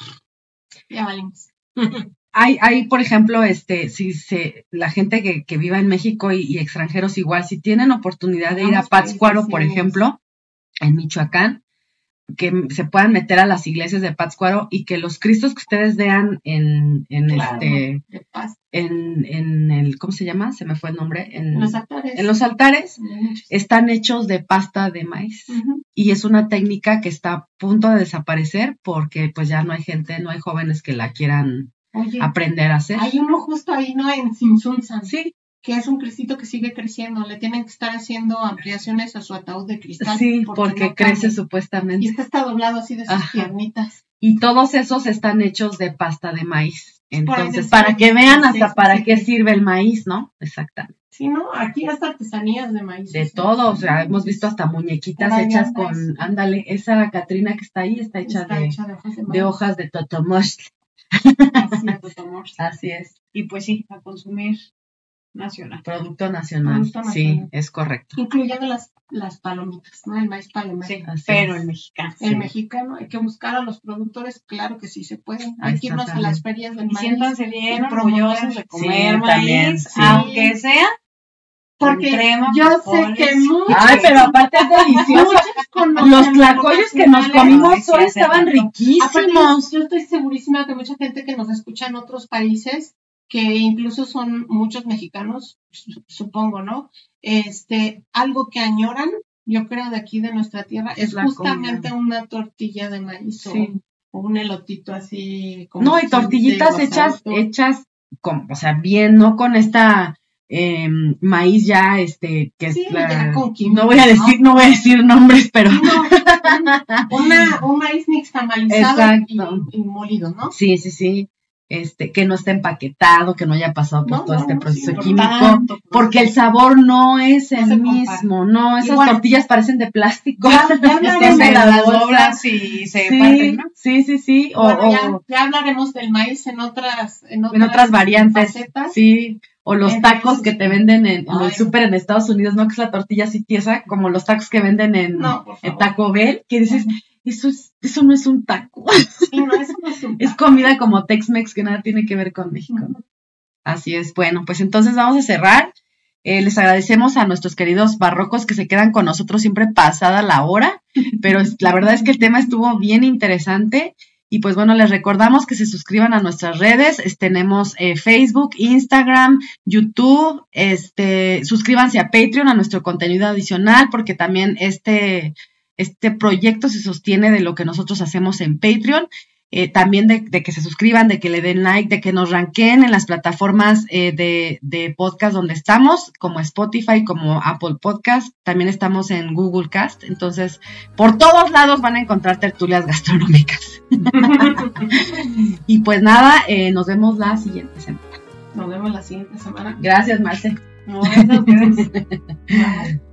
ya valimos. hay, hay, por ejemplo, este, si se, la gente que, que viva en México y, extranjeros igual, si tienen oportunidad de ir a Pátzcuaro, por ejemplo, en Michoacán, que se puedan meter a las iglesias de Pátzcuaro y que los cristos que ustedes vean en, en este, en, en el, ¿cómo se llama? Se me fue el nombre. En los altares. En los altares están hechos de pasta de maíz. Y es una técnica que está a punto de desaparecer porque pues ya no hay gente, no hay jóvenes que la quieran aprender a hacer. Hay uno justo ahí, ¿no? En Sinsunzan. Sí. que es un cristito que sigue creciendo. Le tienen que estar haciendo ampliaciones a su ataúd de cristal. Sí, porque, crece supuestamente. Y este está doblado así de sus piernitas. Y todos esos están hechos de pasta de maíz. Entonces, para que vean hasta para qué sirve el maíz, ¿no? Exactamente. Sí, ¿no? Aquí hasta artesanías de maíz. De todo, o sea, hemos visto hasta muñequitas hechas con, ándale, esa Catrina que está ahí está hecha, de, de, hojas de, totomostle. Así es. Y pues sí, a consumir nacional. Producto nacional, sí, es correcto. Incluyendo las, las palomitas, ¿no? El maíz palomero. Sí, pero el mexicano. El mexicano, hay que buscar a los productores, claro que sí se puede. Hay que irnos a las ferias del maíz. Siéntanse bien orgullosos de comer maíz, aunque sea porque yo sé que muchos. Ay, pero aparte es delicioso. Los tlacoyos que nos comimos hoy estaban riquísimos. yo estoy segurísima que mucha gente que nos escucha en otros países que incluso son muchos mexicanos, supongo, ¿no? Este, algo que añoran, yo creo, de aquí de nuestra tierra, es justamente una tortilla de maíz o, un elotito así. Como no, y tortillitas hechas, hechas, como, o sea, bien, no con esta eh, maíz ya, este, que es la, no voy a decir, ¿no? voy a decir nombres, pero una, un maíz nixtamalizado y, y, molido, ¿no? Sí, sí, sí. Este, que no esté empaquetado, que no haya pasado por todo este proceso químico, porque el sabor no es el mismo, no, esas tortillas parecen de plástico, ya, las y se sí, parten, ¿no? Sí, sí, sí, o, ya, hablaremos del maíz en otras, en otras, variantes, sí, o los tacos que te venden en, el súper en Estados Unidos, ¿no? Que es la tortilla así tiesa, como los tacos que venden en, en Taco Bell, que dices, eso, es, eso no es un taco. es, comida como Tex-Mex que nada tiene que ver con México. Así es. Bueno, pues entonces vamos a cerrar. Eh, les agradecemos a nuestros queridos barrocos que se quedan con nosotros siempre pasada la hora, pero la verdad es que el tema estuvo bien interesante. Y pues bueno, les recordamos que se suscriban a nuestras redes. tenemos eh, Facebook, Instagram, YouTube. Este, suscríbanse a Patreon, a nuestro contenido adicional, porque también este, este proyecto se sostiene de lo que nosotros hacemos en Patreon. Eh, también de, que se suscriban, de que le den like, de que nos ranqueen en las plataformas eh, de, de, podcast donde estamos, como Spotify, como Apple Podcast. También estamos en Google Cast. Entonces, por todos lados van a encontrar tertulias gastronómicas. y pues nada, eh, nos vemos la siguiente semana. Nos vemos la siguiente semana. Gracias, Marce.